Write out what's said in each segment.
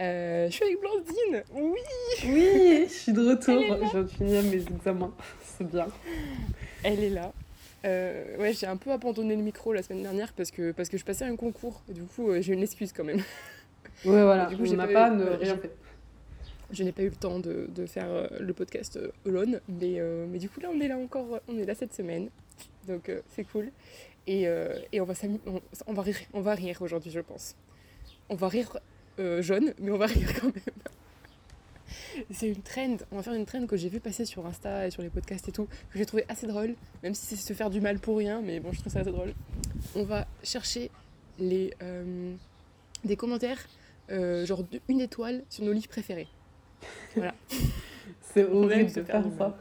Euh, je suis avec Blandine Oui Oui, je suis de retour. Je viens de finir mes examens. C'est bien. Elle est là. Euh, ouais, j'ai un peu abandonné le micro la semaine dernière parce que, parce que je passais un concours. Du coup, euh, j'ai une excuse quand même. Ouais, voilà. Du coup, j'ai pas, pas ne rien fait. Je n'ai pas eu le temps de, de faire le podcast alone, mais, mais du coup, là, on est là encore. On est là cette semaine. Donc, c'est cool. Et, et on, va on, on, va rire, on va rire aujourd'hui, je pense. On va rire euh, jaune, mais on va rire quand même. c'est une trend, on va faire une trend que j'ai vu passer sur Insta et sur les podcasts et tout, que j'ai trouvé assez drôle, même si c'est se faire du mal pour rien, mais bon, je trouve ça assez drôle. On va chercher les, euh, des commentaires, euh, genre une étoile sur nos livres préférés. Voilà. c'est horrible de faire, ça.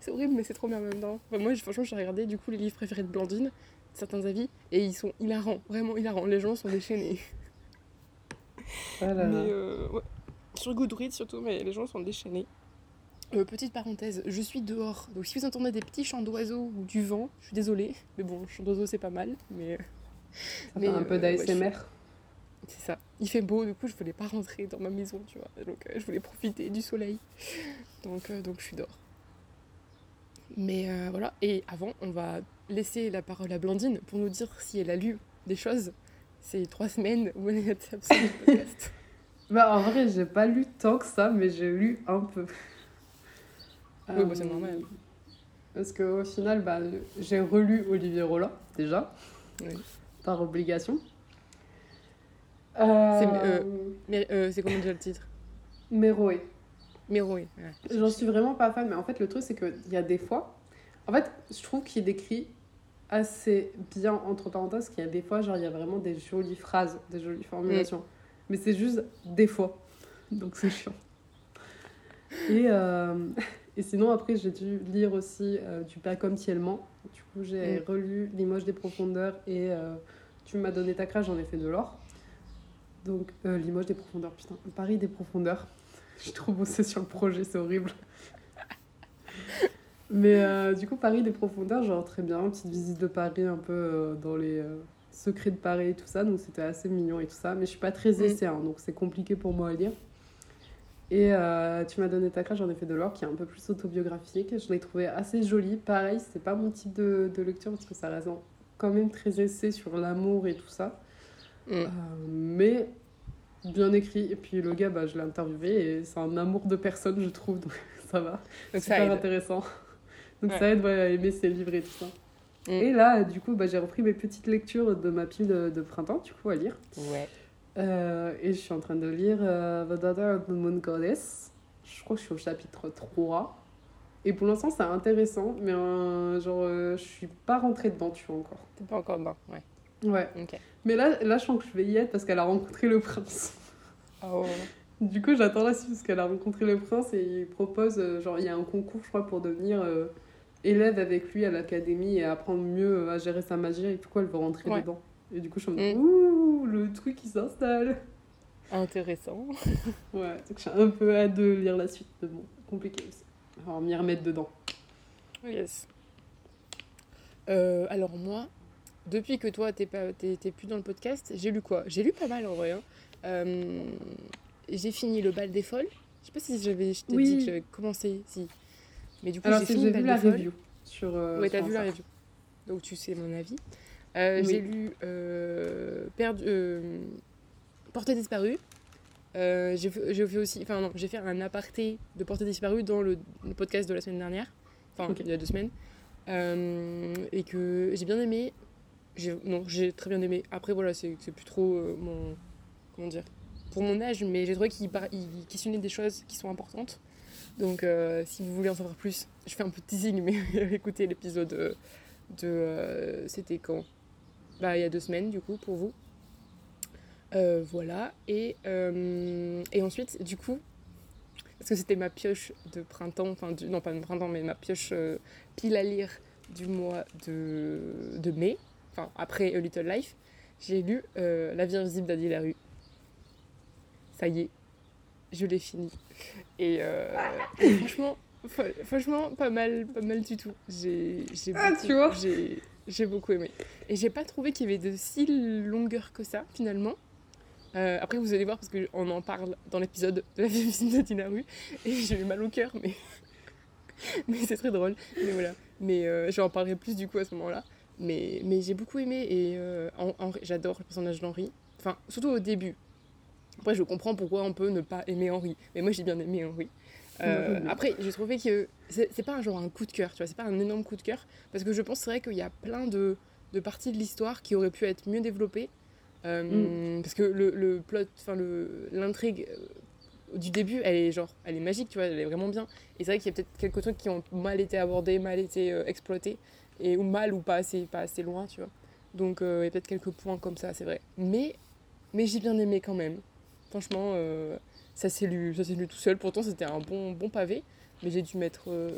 C'est horrible, mais c'est trop bien en même temps. moi, franchement, j'ai regardé du coup les livres préférés de Blandine, certains avis, et ils sont hilarants, vraiment hilarants. Les gens sont déchaînés. Oh mais, euh, Sur Goodreads surtout, mais les gens sont déchaînés. Euh, petite parenthèse, je suis dehors, donc si vous entendez des petits chants d'oiseaux ou du vent, je suis désolée, mais bon, chant d'oiseaux c'est pas mal, mais... Ça mais, fait un peu euh, d'ASMR. C'est ça. Il fait beau, du coup je voulais pas rentrer dans ma maison, tu vois, donc je voulais profiter du soleil, donc, donc je suis dehors. Mais voilà, et avant, on va laisser la parole à Blandine pour nous dire si elle a lu des choses c'est trois semaines où on est podcast. bah, en vrai, j'ai pas lu tant que ça, mais j'ai lu un peu. Oui, bah, c'est normal. Euh, parce qu'au final, bah, j'ai relu Olivier Roland, déjà, oui. par obligation. Euh... Euh, euh... C'est comment déjà le titre? Méroé. Méroé, ouais. J'en suis vraiment pas fan, mais en fait, le truc, c'est qu'il y a des fois. En fait, je trouve qu'il décrit assez bien, entre parenthèses, qu'il y a des fois, genre, il y a vraiment des jolies phrases, des jolies formulations. Mm. Mais c'est juste des fois. Donc c'est chiant. Et, euh, et sinon, après, j'ai dû lire aussi euh, Du pas comme Tiellement. Du coup, j'ai mm. relu Limoges des profondeurs et euh, Tu m'as donné ta crache, j'en ai fait de l'or. Donc, Limoges des profondeurs, putain, Paris des profondeurs. Je suis trop bossée sur le projet, c'est horrible. Mais euh, du coup, Paris des profondeurs, genre très bien, petite visite de Paris un peu euh, dans les euh, secrets de Paris et tout ça, donc c'était assez mignon et tout ça. Mais je suis pas très essai, hein, donc c'est compliqué pour moi à lire. Et tu m'as donné ta crache, j'en ai fait de l'or, qui est un peu plus autobiographique. Je l'ai trouvé assez joli. Pareil, c'est pas mon type de, de, lecture parce que ça reste quand même très essai sur l'amour et tout ça. Mm. mais bien écrit. Et puis le gars, bah, je l'ai interviewé et c'est un amour de personne, je trouve, donc ça va. Super intéressant. Donc ça aide à aimer ses livres et tout ça. Mm. Et là, du coup, bah, j'ai repris mes petites lectures de ma pile de, printemps, du coup, à lire. Ouais. Euh, et je suis en train de lire euh, The Daughter of the Moon Goddess. Je crois que je suis au chapitre 3. Et pour l'instant, c'est intéressant, mais euh, genre, je suis pas rentrée dedans, tu vois, encore. T'es pas encore dedans, ouais. Ouais. Ok. Mais là, là, je sens que je vais y être parce qu'elle a rencontré le prince. Oh. Du coup, j'attends la suite parce qu'elle a rencontré le prince et il propose, genre, il y a un concours, je crois, pour devenir élève avec lui à l'académie et apprendre mieux à gérer sa magie et pourquoi elle veut rentrer dedans. Et du coup, je me dis, ouh, le truc qui s'installe. Intéressant. ouais, donc j'ai un peu hâte de lire la suite. Mais bon, compliqué aussi. Alors, m'y remettre dedans. Yes. Euh, alors, moi, depuis que toi, t'es, pas, t'es, plus dans le podcast, j'ai lu quoi? J'ai lu pas mal en vrai. Hein. Euh, j'ai fini Le bal des folles. Je sais pas si j'avais, je t'ai dit que j'avais commencé. Si. Mais du coup, j'ai fini vu la review sur. Euh, oui, t'as vu la review. Donc tu sais mon avis. Euh, j'ai lu euh, perdu, euh, Portée disparue. Euh, j'ai fait aussi, enfin non, j'ai fait un aparté de Portée disparue dans le, podcast de la semaine dernière, enfin il y a deux semaines, et que j'ai bien aimé. Non, j'ai très bien aimé. Après voilà, c'est plus trop mon, comment dire, pour mon âge, mais j'ai trouvé qu'il questionnait des choses qui sont importantes. Donc, euh, si vous voulez en savoir plus, je fais un peu de teasing, mais écoutez l'épisode de. Euh, c'était quand? Bah, il y a deux semaines, du coup, pour vous. Euh, voilà. Et, et ensuite, du coup, parce que c'était ma pioche de printemps, enfin, du, non pas de printemps, mais ma pioche euh, pile à lire du mois de, de mai, enfin, après A Little Life. J'ai lu euh, La vie invisible d'Adi Larue. Ça y est, je l'ai fini. Et, euh, et franchement, fr- franchement, pas mal, pas mal du tout. J'ai, Ah, beaucoup, tu vois. j'ai, beaucoup aimé. Et j'ai pas trouvé qu'il y avait de si longueur que ça, finalement. Euh, après, vous allez voir, parce qu'on en parle dans l'épisode de la vie invisible d'Adi Larue. Et j'ai eu mal au cœur, mais, mais c'est très drôle. Mais voilà. Mais euh, j'en parlerai plus du coup à ce moment-là. Mais, mais j'ai beaucoup aimé et j'adore le personnage d'Henri. Enfin, surtout au début. Après, je comprends pourquoi on peut ne pas aimer Henri. Mais moi, j'ai bien aimé Henri. Euh, après, j'ai trouvé que c'est pas un genre un coup de cœur, tu vois, c'est pas un énorme coup de cœur. Parce que je pense, c'est vrai qu'il y a plein de, de parties de l'histoire qui auraient pu être mieux développées. Euh, Parce que le, le plot, enfin, l'intrigue euh, du début, elle est genre, elle est magique, tu vois, elle est vraiment bien. Et c'est vrai qu'il y a peut-être quelques trucs qui ont mal été abordés, mal été exploités, et, ou mal ou pas assez, pas assez loin, tu vois. Donc il y a peut-être quelques points comme ça, c'est vrai. Mais, mais j'ai bien aimé quand même. Franchement, euh, ça s'est lu, ça s'est lu tout seul. Pourtant, c'était un bon, bon pavé, mais j'ai dû mettre. euh,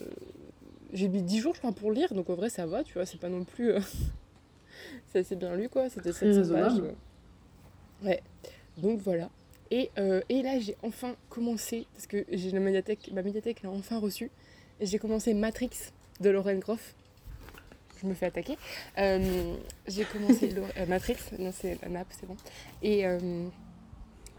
j'ai mis 10 jours, je crois, pour lire, donc en vrai, ça va, tu vois, c'est pas non plus. euh, c'est assez bien lu, quoi. C'était Très 700 pages. euh. Ouais. Donc voilà. Et, et là, j'ai enfin commencé, parce que j'ai la médiathèque, ma médiathèque l'a enfin reçue, et j'ai commencé Matrix de Lauren Groff. Je me fais attaquer. Euh, j'ai commencé euh, Matrix, non, c'est la nappe, c'est bon. Et, euh,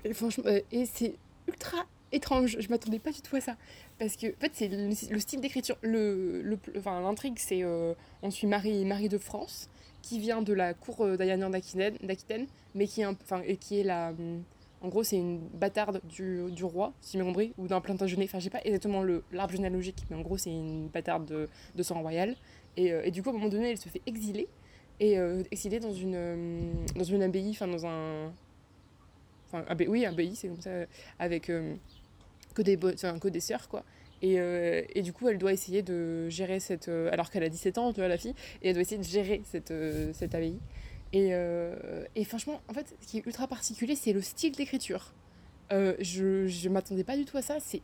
et franchement, euh, et c'est ultra étrange, je m'attendais pas du tout à ça. Parce que, en fait, c'est le, le style d'écriture, le, le, enfin, l'intrigue, c'est euh, on suit Marie, Marie de France, qui vient de la cour euh, d'Ayana d'Aquitaine, mais qui est, enfin, qui est la. hum, En gros, c'est une bâtarde du, du roi, si j'ai compris, ou d'un Plantagenet. Enfin, j'ai pas exactement l'arbre généalogique, mais en gros, c'est une bâtarde de, de sang royal. Et, et du coup, à un moment donné, elle se fait exiler. Et euh, exilée dans une, euh, dans une abbaye, enfin, dans un. Enfin, abbaye, oui, abbaye, c'est comme ça, avec euh, que, des enfin, que des sœurs, quoi. Et, euh, et du coup, elle doit essayer de gérer cette. euh, alors qu'elle a 17 ans, tu vois, la fille, et elle doit essayer de gérer cette, euh, cette abbaye. Et, et franchement, en fait, ce qui est ultra particulier, c'est le style d'écriture. Je je m'attendais pas du tout à ça. C'est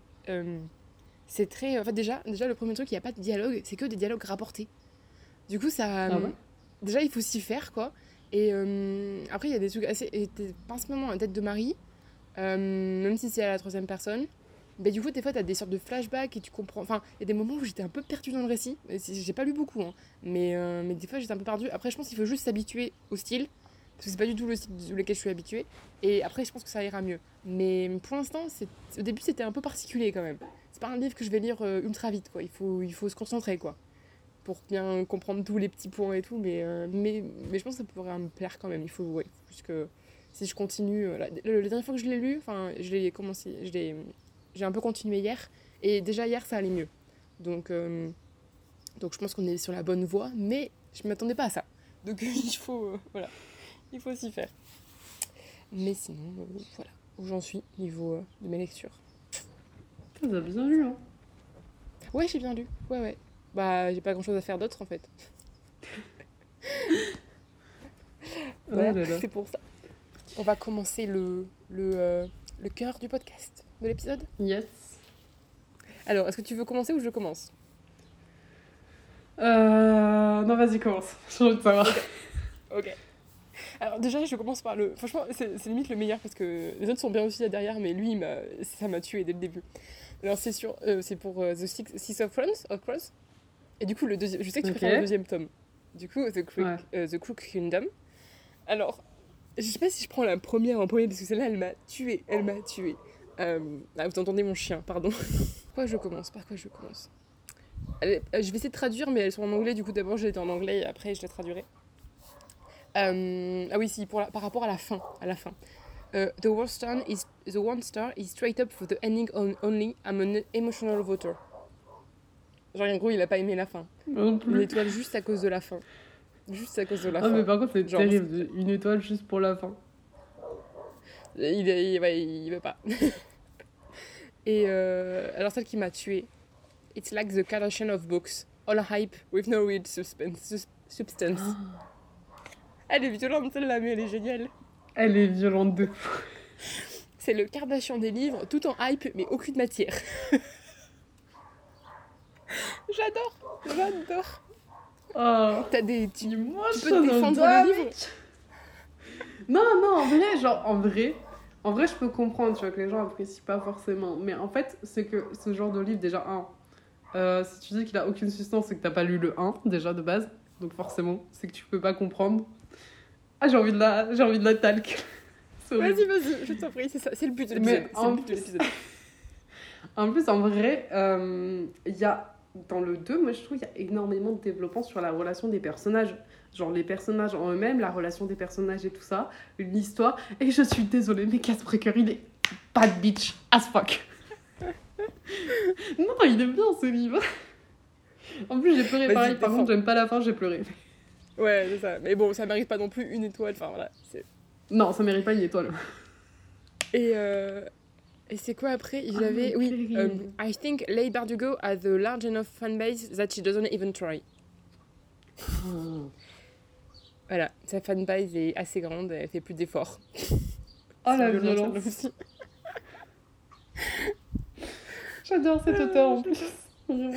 c'est très. En fait, déjà, déjà, le premier truc, il n'y a pas de dialogue, c'est que des dialogues rapportés. Du coup, ça. Ah ouais? déjà, il faut s'y faire, quoi. Et euh, après, il y a des trucs assez. Et pincement en tête de Marie, euh, même si c'est à la troisième personne. Mais du coup, des fois, tu as des sortes de flashbacks et tu comprends. Enfin, il y a des moments où j'étais un peu perdue dans le récit. J'ai pas lu beaucoup, hein. mais, euh, mais des fois, j'étais un peu perdue. Après, je pense qu'il faut juste s'habituer au style. Parce que c'est pas du tout le style sur lequel je suis habituée. Et après, je pense que ça ira mieux. Mais pour l'instant, au début, c'était un peu particulier quand même. C'est pas un livre que je vais lire ultra vite, quoi. Il faut, il faut se concentrer, quoi. Pour bien comprendre tous les petits points et tout. Mais, euh, mais, mais je pense que ça pourrait me plaire quand même. Il faut, ouais, plus que si je continue. euh, la, dernière fois que je l'ai lu, enfin, je l'ai commencé. Je l'ai j'ai un peu continué hier et déjà hier ça allait mieux. Donc, euh, donc je pense qu'on est sur la bonne voie, mais je ne m'attendais pas à ça. Donc il faut, voilà, il faut s'y faire. Mais sinon, voilà, où j'en suis niveau de mes lectures. A bien lu, hein? Ouais, j'ai bien lu. Ouais, ouais. Bah, j'ai pas grand chose à faire d'autre en fait. Voilà, Oh c'est pour ça. On va commencer le, le, euh, le cœur du podcast, de l'épisode. Yes. Alors, est-ce que tu veux commencer ou je commence? Euh... Non, vas-y, commence. J'ai envie de savoir. Ok. Alors déjà, je commence par le... Franchement, c'est limite le meilleur parce que les autres sont bien aussi là derrière, mais lui, il ça m'a tué dès le début. Alors c'est sur, euh, c'est pour euh, The Six, Six of Crows, of Crows. Et du coup, le deuxième, je sais que tu Ok. préfères le deuxième tome. Du coup, The Crook, Ouais. euh, The Crook Kingdom. Alors, je sais pas si je prends la première en premier parce que celle-là, elle m'a tué, elle m'a tué. Euh, ah, vous entendez mon chien, pardon. Par quoi je commence? Par quoi je commence? Euh, Je vais essayer de traduire, mais elles sont en anglais. Du coup, d'abord, été en anglais et après, je les traduirai. Euh, ah oui, si, pour la- par rapport à la fin. À la fin. The, one star is, the one star is straight up for the ending on, only. I'm an emotional voter. Genre, en gros, il a pas aimé la fin. Non Une étoile juste à cause de la fin. Juste à cause de la Ah, fin. mais par contre, c'est Genre, terrible. Une étoile juste pour la fin. Il, il, ouais, il veut pas. Et euh, alors, celle qui m'a tuée. It's like the Kardashian of books. All hype with no real suspense, sus- substance. Elle est violente celle-là, mais elle est géniale. Elle est violente de fou. c'est le Kardashian des livres, tout en hype, mais aucune matière. j'adore, j'adore. Oh. T'as des. Tu, Moi, tu je peux te défendre le livre Non, non, en vrai, genre, en vrai, en vrai, je peux comprendre, tu vois, que les gens apprécient pas forcément. Mais en fait, c'est que ce genre de livre, déjà, un, euh, si tu dis qu'il a aucune substance, c'est que t'as pas lu le 1, déjà, de base. Donc, forcément, c'est que tu peux pas comprendre. Ah, j'ai envie de la, j'ai envie de la talc. Vas-y, vas-y, je t'en prie, c'est ça, c'est le but de l'épisode. En plus-. En plus, en vrai, euh, il y a dans le 2, moi je trouve qu'il y a énormément de développement sur la relation des personnages. Genre les personnages en eux-mêmes, la relation des personnages et tout ça, une histoire. Et je suis désolée, mais Casbreaker, il est bad bitch as fuck. non, il est bien ce livre. En plus, j'ai pleuré pareil. Par contre, j'aime pas la fin, j'ai pleuré. Ouais, c'est ça. Mais bon, ça mérite pas non plus une étoile. Enfin voilà. Non, ça mérite pas une étoile. Et, euh, et c'est quoi après? Il Ah, avait. mon Oui. um, I think Leigh Bardugo has a large enough fanbase that she doesn't even try. Voilà, sa fanbase est assez grande, elle fait plus d'efforts. Oh la violence. J'adore cet auteur en plus. Là,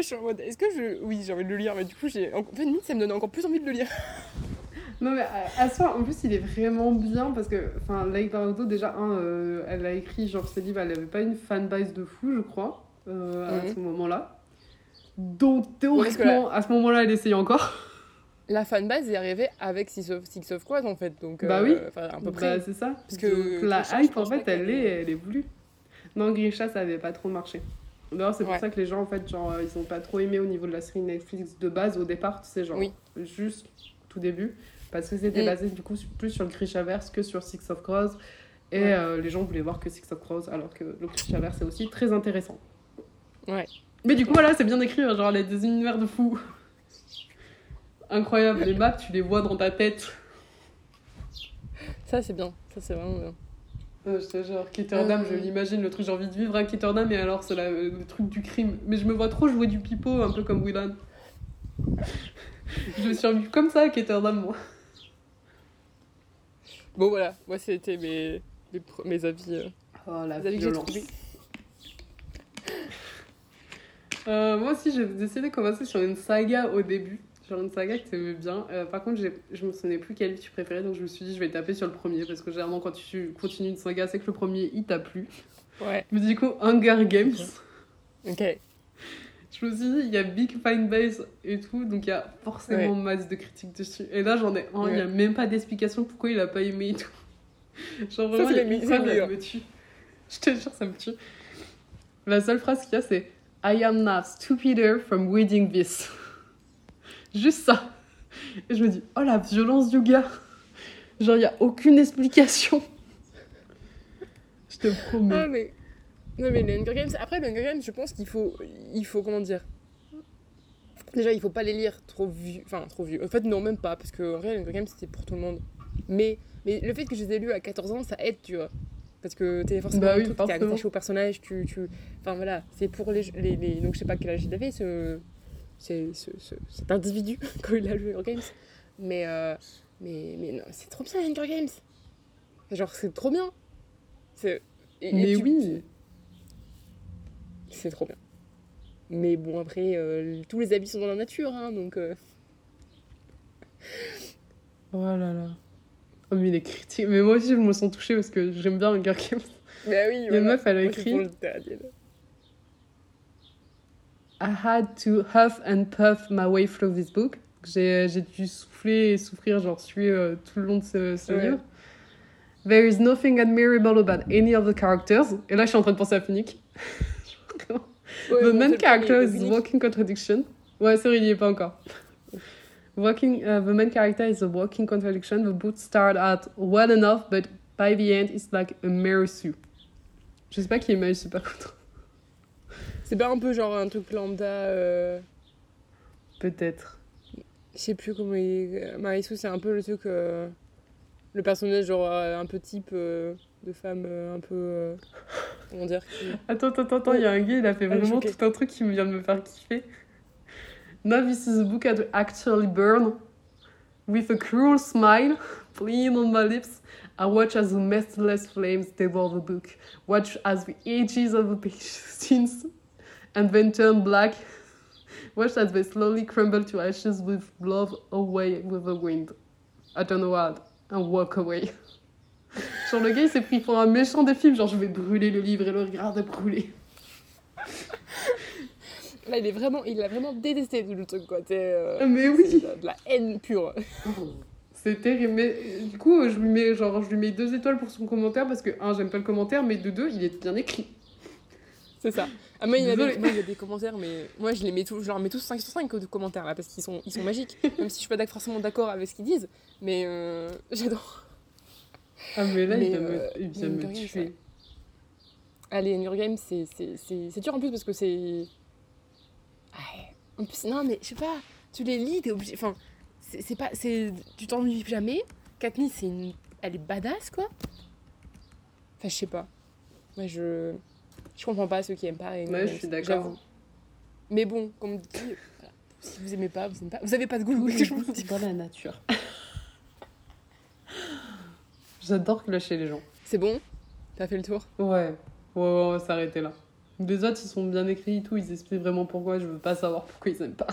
je suis en mode, est-ce que je. Oui, j'ai envie de le lire, mais du coup, j'ai. En fait, ça me donne encore plus envie de le lire. Non mais à, à soi, en plus il est vraiment bien parce que, enfin, Leigh Bardugo déjà, un, euh, elle a écrit genre ses livres, elle avait pas une fanbase de fou, je crois, euh, à Mhm. ce moment-là. Donc théoriquement, à ce moment-là, elle essayait encore. La fanbase est arrivée avec Six of, Six of en fait. Donc, Bah euh, oui. À peu Bah, près. c'est ça. Parce que Donc, la Grisha, hype en fait, elle est, elle est voulue. Non, Grisha, ça avait pas trop marché. D'ailleurs, c'est pour Ouais. ça que les gens, en fait, genre, euh, ils ont pas trop aimé au niveau de la série Netflix de base au départ, tu sais, genre, Oui. juste tout début. Parce que c'était Mm. basé du coup plus sur le Grishaverse que sur Six of Crows. Et Ouais. euh, les gens voulaient voir que Six of Crows, alors que le Grishaverse est aussi très intéressant. Ouais. Mais du coup, voilà, c'est bien écrit, hein, genre, les des univers de fous. Incroyable, les maps, tu les vois dans ta tête. Ça, c'est bien. Ça, c'est vraiment bien. Euh, je te jure, Ketterdam, Euh. je l'imagine, le truc, j'ai envie de vivre à Ketterdam, et alors c'est la- le truc du crime. Mais je me vois trop jouer du pipeau, un peu comme Willan. je me suis comme ça à Ketterdam, moi. Bon, voilà. Moi, c'était mes, mes, avis. euh, Oh la avis que j'ai violence. trouvés. Euh, moi aussi, j'ai décidé de commencer sur une saga au début. Genre une saga que t'aimais bien. Euh, par contre, je me souvenais plus quel livre tu préférais, donc je me suis dit, je vais taper sur le premier, parce que généralement, quand tu continues une saga, c'est que le premier, il t'a plu. Ouais. Mais du coup, Hunger Games. Ok. Je me suis dit, il y a Big Fine Base et tout, donc il y a forcément masse de critiques dessus. Et là, j'en ai un, il n'y a même pas d'explication pourquoi il a pas aimé et tout. Genre Ça, vraiment, c'est il y a les une mi- phrase, c'est les elle meilleurs. me tue. Je te jure, ça me tue. La seule phrase qu'il y a, c'est I am not stupider from reading this. Juste ça. Et je me dis, oh la violence du gars. Genre, il n'y a aucune explication. Je te promets. Ah, mais. Non, mais les Hunger Games. Après, les Hunger Games, je pense qu'il faut. Il faut, comment dire? Déjà, il faut pas les lire trop vieux. Enfin, trop vieux. En fait, non, même pas. Parce que, en vrai, les Hunger Games, c'était pour tout le monde. Mais, mais le fait que je les ai lus à 14 ans, ça aide, tu vois. Parce que t'es forcément Bah un oui, truc, t'es attaché au personnage, tu, tu... Enfin voilà, c'est pour les, les, les- Donc je sais pas quel âge il avait, ce, ce, ce- cet individu, quand il a joué Hunger Games. Mais, euh, mais, mais non, c'est trop bien, les Hunger Games. Genre, c'est trop bien. C'est... et- et Mais tu- oui. C'est trop bien. Mais bon, après, euh, tous les habits sont dans la nature, hein, donc... euh, Oh là là. Oh, mais les critiques. Mais moi aussi, je me sens touchée parce que j'aime bien Hunger Games. Mais oui, voilà. meuf, elle a Moi, écrit Daniel. I had to huff and puff my way through this book. J'ai dû souffler et souffrir, genre suer euh, tout le long de ce, ce Ouais. livre. There is nothing admirable about any of the characters. Et là, je suis en train de penser à Finnick. Ouais, the main character is walking contradiction. Ouais, vrai, il n'y est pas encore. Walking, uh, the main character is a walking contradiction. The book start out well enough, but by the end, it's like a Mary Sue. Je sais pas qui est Mary Sue par contre. C'est pas un peu genre un truc lambda... euh, Peut-être. Je sais plus comment il est. Marissou, c'est un peu le truc. euh, Le personnage, genre, euh, un peu type euh, de femme, euh, un peu. euh, Comment dire qui- Attends, attends, attends, il y a un gars, il a fait est vraiment tout un truc qui vient de me faire kiffer. Now this is a book I'd actually burn with a cruel smile playing on my lips. I watch as the merciless flames devour the book. Watch as the edges of the page since and then turn black. Watch as they slowly crumble to ashes with blood away with the wind. I turn around and walk away. Genre, le gars, il s'est pris pour un méchant des films. Genre, je vais brûler le livre et le regarde brûler. Là, il est vraiment, il a vraiment détesté tout le truc, quoi. Euh, Mais oui. de, de la haine pure. C'est terrible. Mais du coup, je lui, mets, genre, je lui mets deux étoiles pour son commentaire parce que, un, j'aime pas le commentaire, mais de deux, il est bien écrit. C'est ça. Ah, moi, il y, a des commentaires, mais moi, je les mets tous, je leur mets tous 5 sur 5 de commentaires, là, parce qu'ils sont, ils sont magiques. Même si je suis pas forcément d'accord avec ce qu'ils disent, mais euh, j'adore. Ah, mais là, Mais, il vient, euh, me, il vient me tuer. Allez, New Game, c'est, c'est, c'est, c'est dur en plus parce que c'est. Ouais. En plus, non, mais je sais pas, tu les lis, t'es obligé. Enfin, c'est, c'est pas. C'est, tu t'ennuies jamais. Katniss, c'est une. Elle est badass, quoi. Enfin, je sais pas. Moi, je. Je comprends pas ceux qui aiment pas. et Ouais, je suis d'accord. j'avoue. Mais bon, comme on dit, voilà. si vous aimez pas, vous aimez pas. Vous avez pas de goût, vous voulez que je vous le dise. dans la nature. J'adore clasher les gens. C'est bon? T'as fait le tour? Ouais, ouais, ouais, on va s'arrêter là. Les autres, ils sont bien écrits et tout, ils expliquent vraiment pourquoi, je veux pas savoir pourquoi ils aiment pas.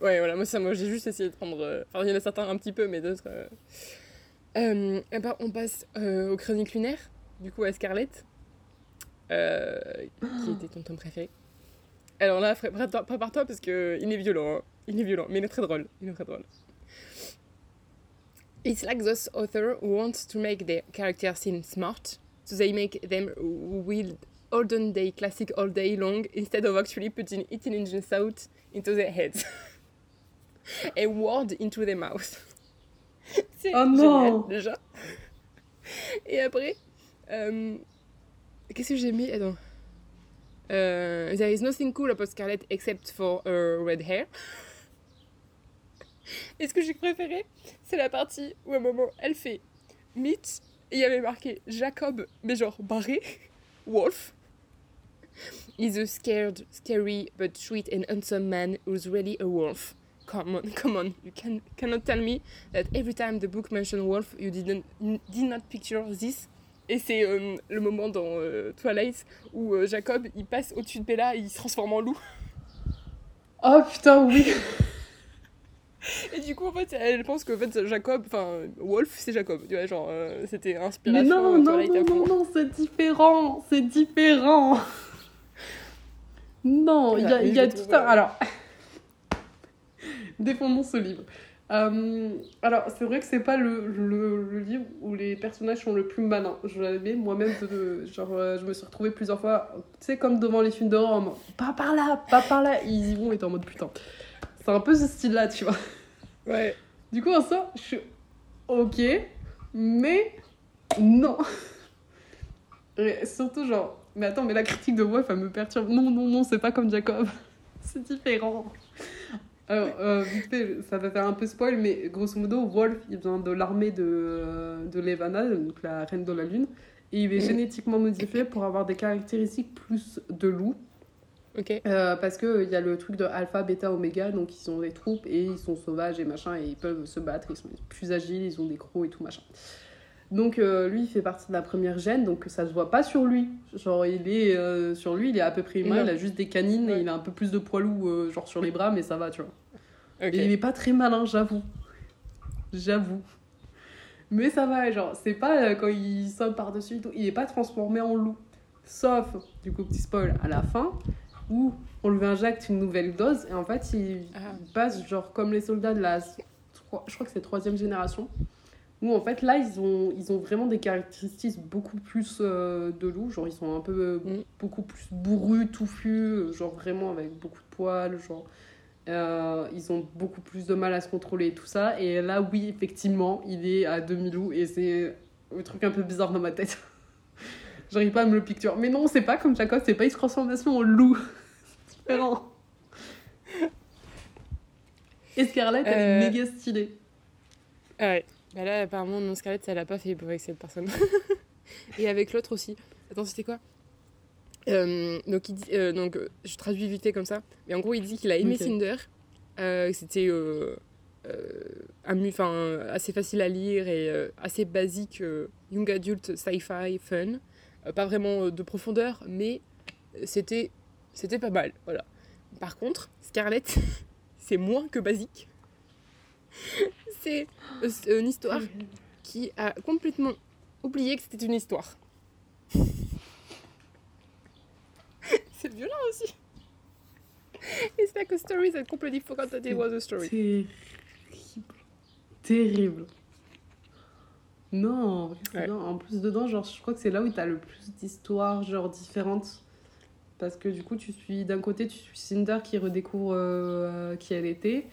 Ouais, voilà, moi, ça, moi j'ai juste essayé de prendre. euh, Enfin, il y en a certains un petit peu, mais d'autres. euh. Euh, et bah, on passe euh, aux chroniques lunaires, du coup à Scarlett, qui était ton tome préféré. Alors là, prépare-toi parce que il est violent, hein. il est violent, mais il est très drôle. Il est très drôle. It's like those authors who want to make their characters seem smart, so they make them wield olden day classic all day long instead of actually putting intelligence out into their heads. A word into their mouth. C'est Oh non déjà. Et après, euh, qu'est-ce que j'ai mis eh Attends. Euh, there is nothing cool about Scarlett except for her red hair. Et ce que j'ai préféré, c'est la partie où à un moment elle fait Meet et il y avait marqué Jacob, mais genre barré, Wolf. He's a scared, scary, but sweet and handsome man who's really a wolf. Come on, come on, you can, cannot tell me that every time the book mentioned wolf, you didn't, did not picture this. Et c'est euh, le moment dans euh, Twilight où euh, Jacob il passe au-dessus de Bella et il se transforme en loup. Oh putain, oui Et du coup, en fait, elle pense que en fait, Jacob, enfin, Wolf, c'est Jacob. Tu vois, genre, euh, c'était Mais inspiration. non, euh, non, non, fond. non, non, c'est différent, c'est différent Non, il y a, y a tout un... Alors, défendons ce livre. Euh, alors, c'est vrai que c'est pas le, le, le livre où les personnages sont le plus malins. Je l'avais moi-même, de, genre, euh, je me suis retrouvée plusieurs fois, tu sais, comme devant les films d'horreur, en mode, pas par là, pas par là, ils y vont et en mode putain. C'est un peu ce style-là, tu vois. Ouais. Du coup, en ça, je suis ok, mais non. Et surtout, genre, mais attends, mais la critique de Wolf, elle me perturbe. Non, non, non, c'est pas comme Jacob. C'est différent. Alors, euh, ça va faire un peu spoil, mais grosso modo, Wolf, il vient de l'armée de, de Levana, donc la reine de la lune, et il est génétiquement modifié pour avoir des caractéristiques plus de loup. Euh, parce qu'il y a le truc de alpha, bêta, oméga, donc ils ont des troupes et ils sont sauvages et machin, et ils peuvent se battre, ils sont plus agiles, ils ont des crocs et tout machin. Donc euh, lui, il fait partie de la première gêne, donc ça se voit pas sur lui. Genre, il est euh, sur lui, il est à peu près humain, il a juste des canines et il a un peu plus de poilou, euh, genre sur les bras, mais ça va, tu vois. Et il est pas très malin, j'avoue. J'avoue. Mais ça va, genre, c'est pas quand il saute par-dessus il est pas transformé en loup. Sauf, du coup, petit spoil, à la fin, où on lui injecte une nouvelle dose, et en fait, il Ah. passe, genre, comme les soldats de la. Je crois que c'est troisième génération, où en fait, là, ils ont, ils ont vraiment des caractéristiques beaucoup plus euh, de loup, genre, ils sont un peu Mm. beaucoup plus bourrus, touffus, genre, vraiment avec beaucoup de poils, genre. Euh, ils ont beaucoup plus de mal à se contrôler et tout ça. Et là, oui, effectivement, il est à demi-loup et c'est un truc un peu bizarre dans ma tête. J'arrive pas à me le picture. Mais non, c'est pas comme Jacob, c'est pas une transformation en loup. C'est différent. Et Scarlett, elle est Euh. méga stylée. Ah ouais. Bah là, apparemment, non, Scarlett, ça l'a pas fait avec cette personne. Et avec l'autre aussi. Attends, c'était quoi? Euh, donc, il dit, euh, donc, je traduis vite comme ça. Mais en gros, il dit qu'il a aimé. Cinder. Euh, c'était. assez facile à lire et assez basique, young adult, sci-fi, fun. Pas vraiment de profondeur, mais c'était c'était pas mal. Voilà. Par contre, Scarlett, c'est moins que basique. c'est une histoire qui a complètement oublié que c'était une histoire. c'est violent aussi. It's like a story that completely forgot that it was a story. Terrible. Terrible. Non, en plus dedans, genre, je crois que c'est là où tu as le plus d'histoires, genre, différentes. Parce que du coup, tu suis, d'un côté, tu suis Cinder qui redécouvre euh, qui elle était,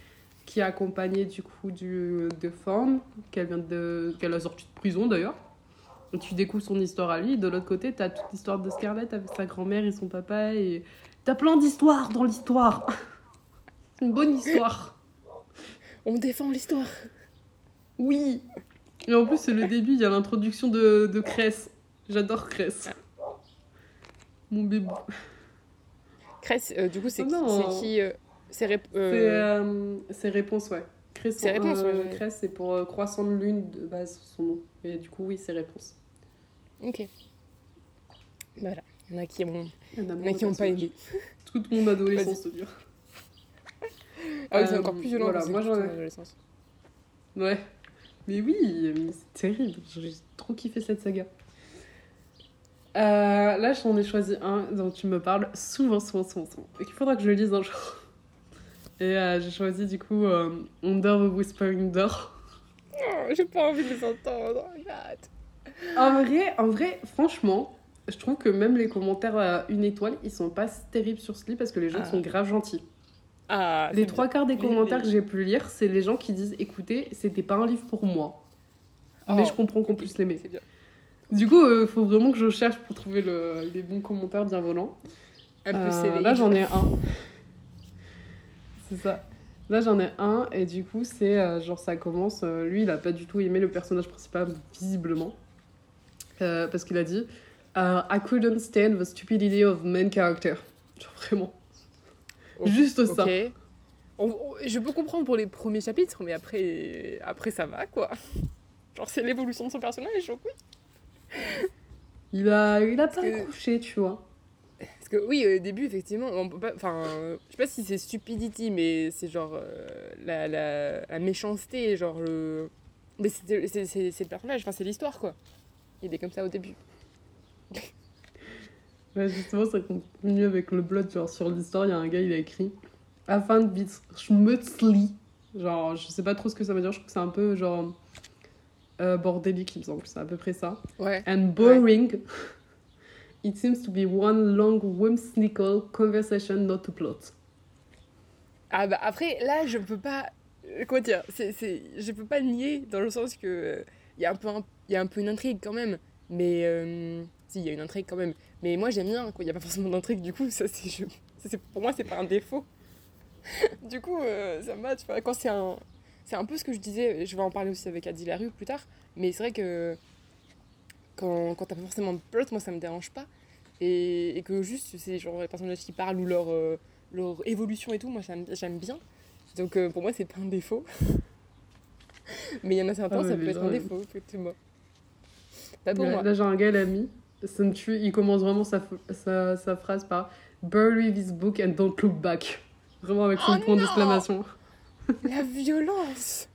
qui est accompagnée du coup du, de Forme, qu'elle vient de, qu'elle a sorti de prison d'ailleurs. Et tu découvres son histoire à lui. De l'autre côté, tu as toute l'histoire de Scarlett avec sa grand-mère et son papa. Et t'as plein d'histoires dans l'histoire. Une bonne histoire. On défend l'histoire. Oui. Et en plus, c'est le début, il y a l'introduction de, de Cress. J'adore Cress. Mon bébé. Cress, euh, du coup, c'est oh qui euh, C'est euh, réponse, ouais. C'est réponse, ouais. Cress, c'est pour croissant de lune de base, son nom. Et du coup, oui, c'est réponse. Ok. Voilà. Il y en a qui ont, il y en a qui n'ont pas aimé. Toute mon adolescence, dire. Ah oui, c'est encore plus violent voilà, moi j'en ai. Ouais. Mais oui, c'est terrible. J'ai trop kiffé cette saga. Euh, là, j'en ai choisi un dont tu me parles souvent, souvent, souvent, souvent. Et qu'il faudra que je le lise un jour. Et euh, j'ai choisi du coup euh, Under the Whispering Door. Oh, j'ai pas envie de les entendre. En vrai, en vrai, franchement, je trouve que même les commentaires à une étoile, ils sont pas terribles sur ce livre parce que les gens ah. sont grave gentils. Ah, les trois quarts des commentaires que j'ai pu lire, c'est les gens qui disent écoutez, c'était pas un livre pour moi. mais oh. je comprends qu'on puisse l'aimer. Du coup, il euh, faut vraiment que je cherche pour trouver le, les bons commentaires bien volants. Euh, là, j'en ai un. c'est ça. Là, j'en ai un, et du coup, c'est euh, genre ça commence. lui, il a pas du tout aimé le personnage principal, visiblement. parce qu'il a dit I couldn't stand the stupidity of main character. Genre vraiment. Juste ça. je peux comprendre pour les premiers chapitres, mais après, après ça va quoi. Genre, c'est l'évolution de son personnage, donc oui. Il a, il a pas couché, tu vois. Parce que oui, au début, effectivement, on peut pas. Enfin, je sais pas si c'est stupidity, mais c'est genre euh, la, la, la, méchanceté, genre le. Mais c'est le personnage, enfin, c'est l'histoire, quoi. Il est comme ça au début. Ouais, justement, ça continue avec le blog, genre sur l'histoire, il y a un gars, il a écrit Afin de schmutzli. Genre, je sais pas trop ce que ça veut dire, je trouve que c'est un peu genre euh, bordélique, il me semble. C'est à peu près ça. Ouais. And boring. It seems to be one long whimsical conversation, not a plot. Ah bah après, là, je peux pas... Comment dire c'est, c'est... Je peux pas nier dans le sens que... Il y, a un peu un... y a un peu une intrigue quand même. Mais... Euh... Si, il y a une intrigue quand même. Mais moi, j'aime bien il n'y a pas forcément d'intrigue. Du coup, ça, c'est... Je... ça, pour moi, c'est pas un défaut. du coup, euh, ça m'a... Tu vois, quand c'est un c'est un peu ce que je disais, je vais en parler aussi avec Adi Larue plus tard, mais c'est vrai que quand, quand t'as pas forcément de plot, moi ça me dérange pas. Et, et que juste, c'est genre les personnages qui parlent ou leur, euh, leur évolution et tout, moi j'aime bien. Donc euh, pour moi, c'est pas un défaut. mais il y en a certains, ah, ça peut être un défaut, effectivement. Pas pour moi. Là, j'ai un gars, l'ami, ça me tue, il commence vraiment sa, sa, sa phrase par Bury this book and don't look back. Vraiment avec son oh point d'exclamation. La violence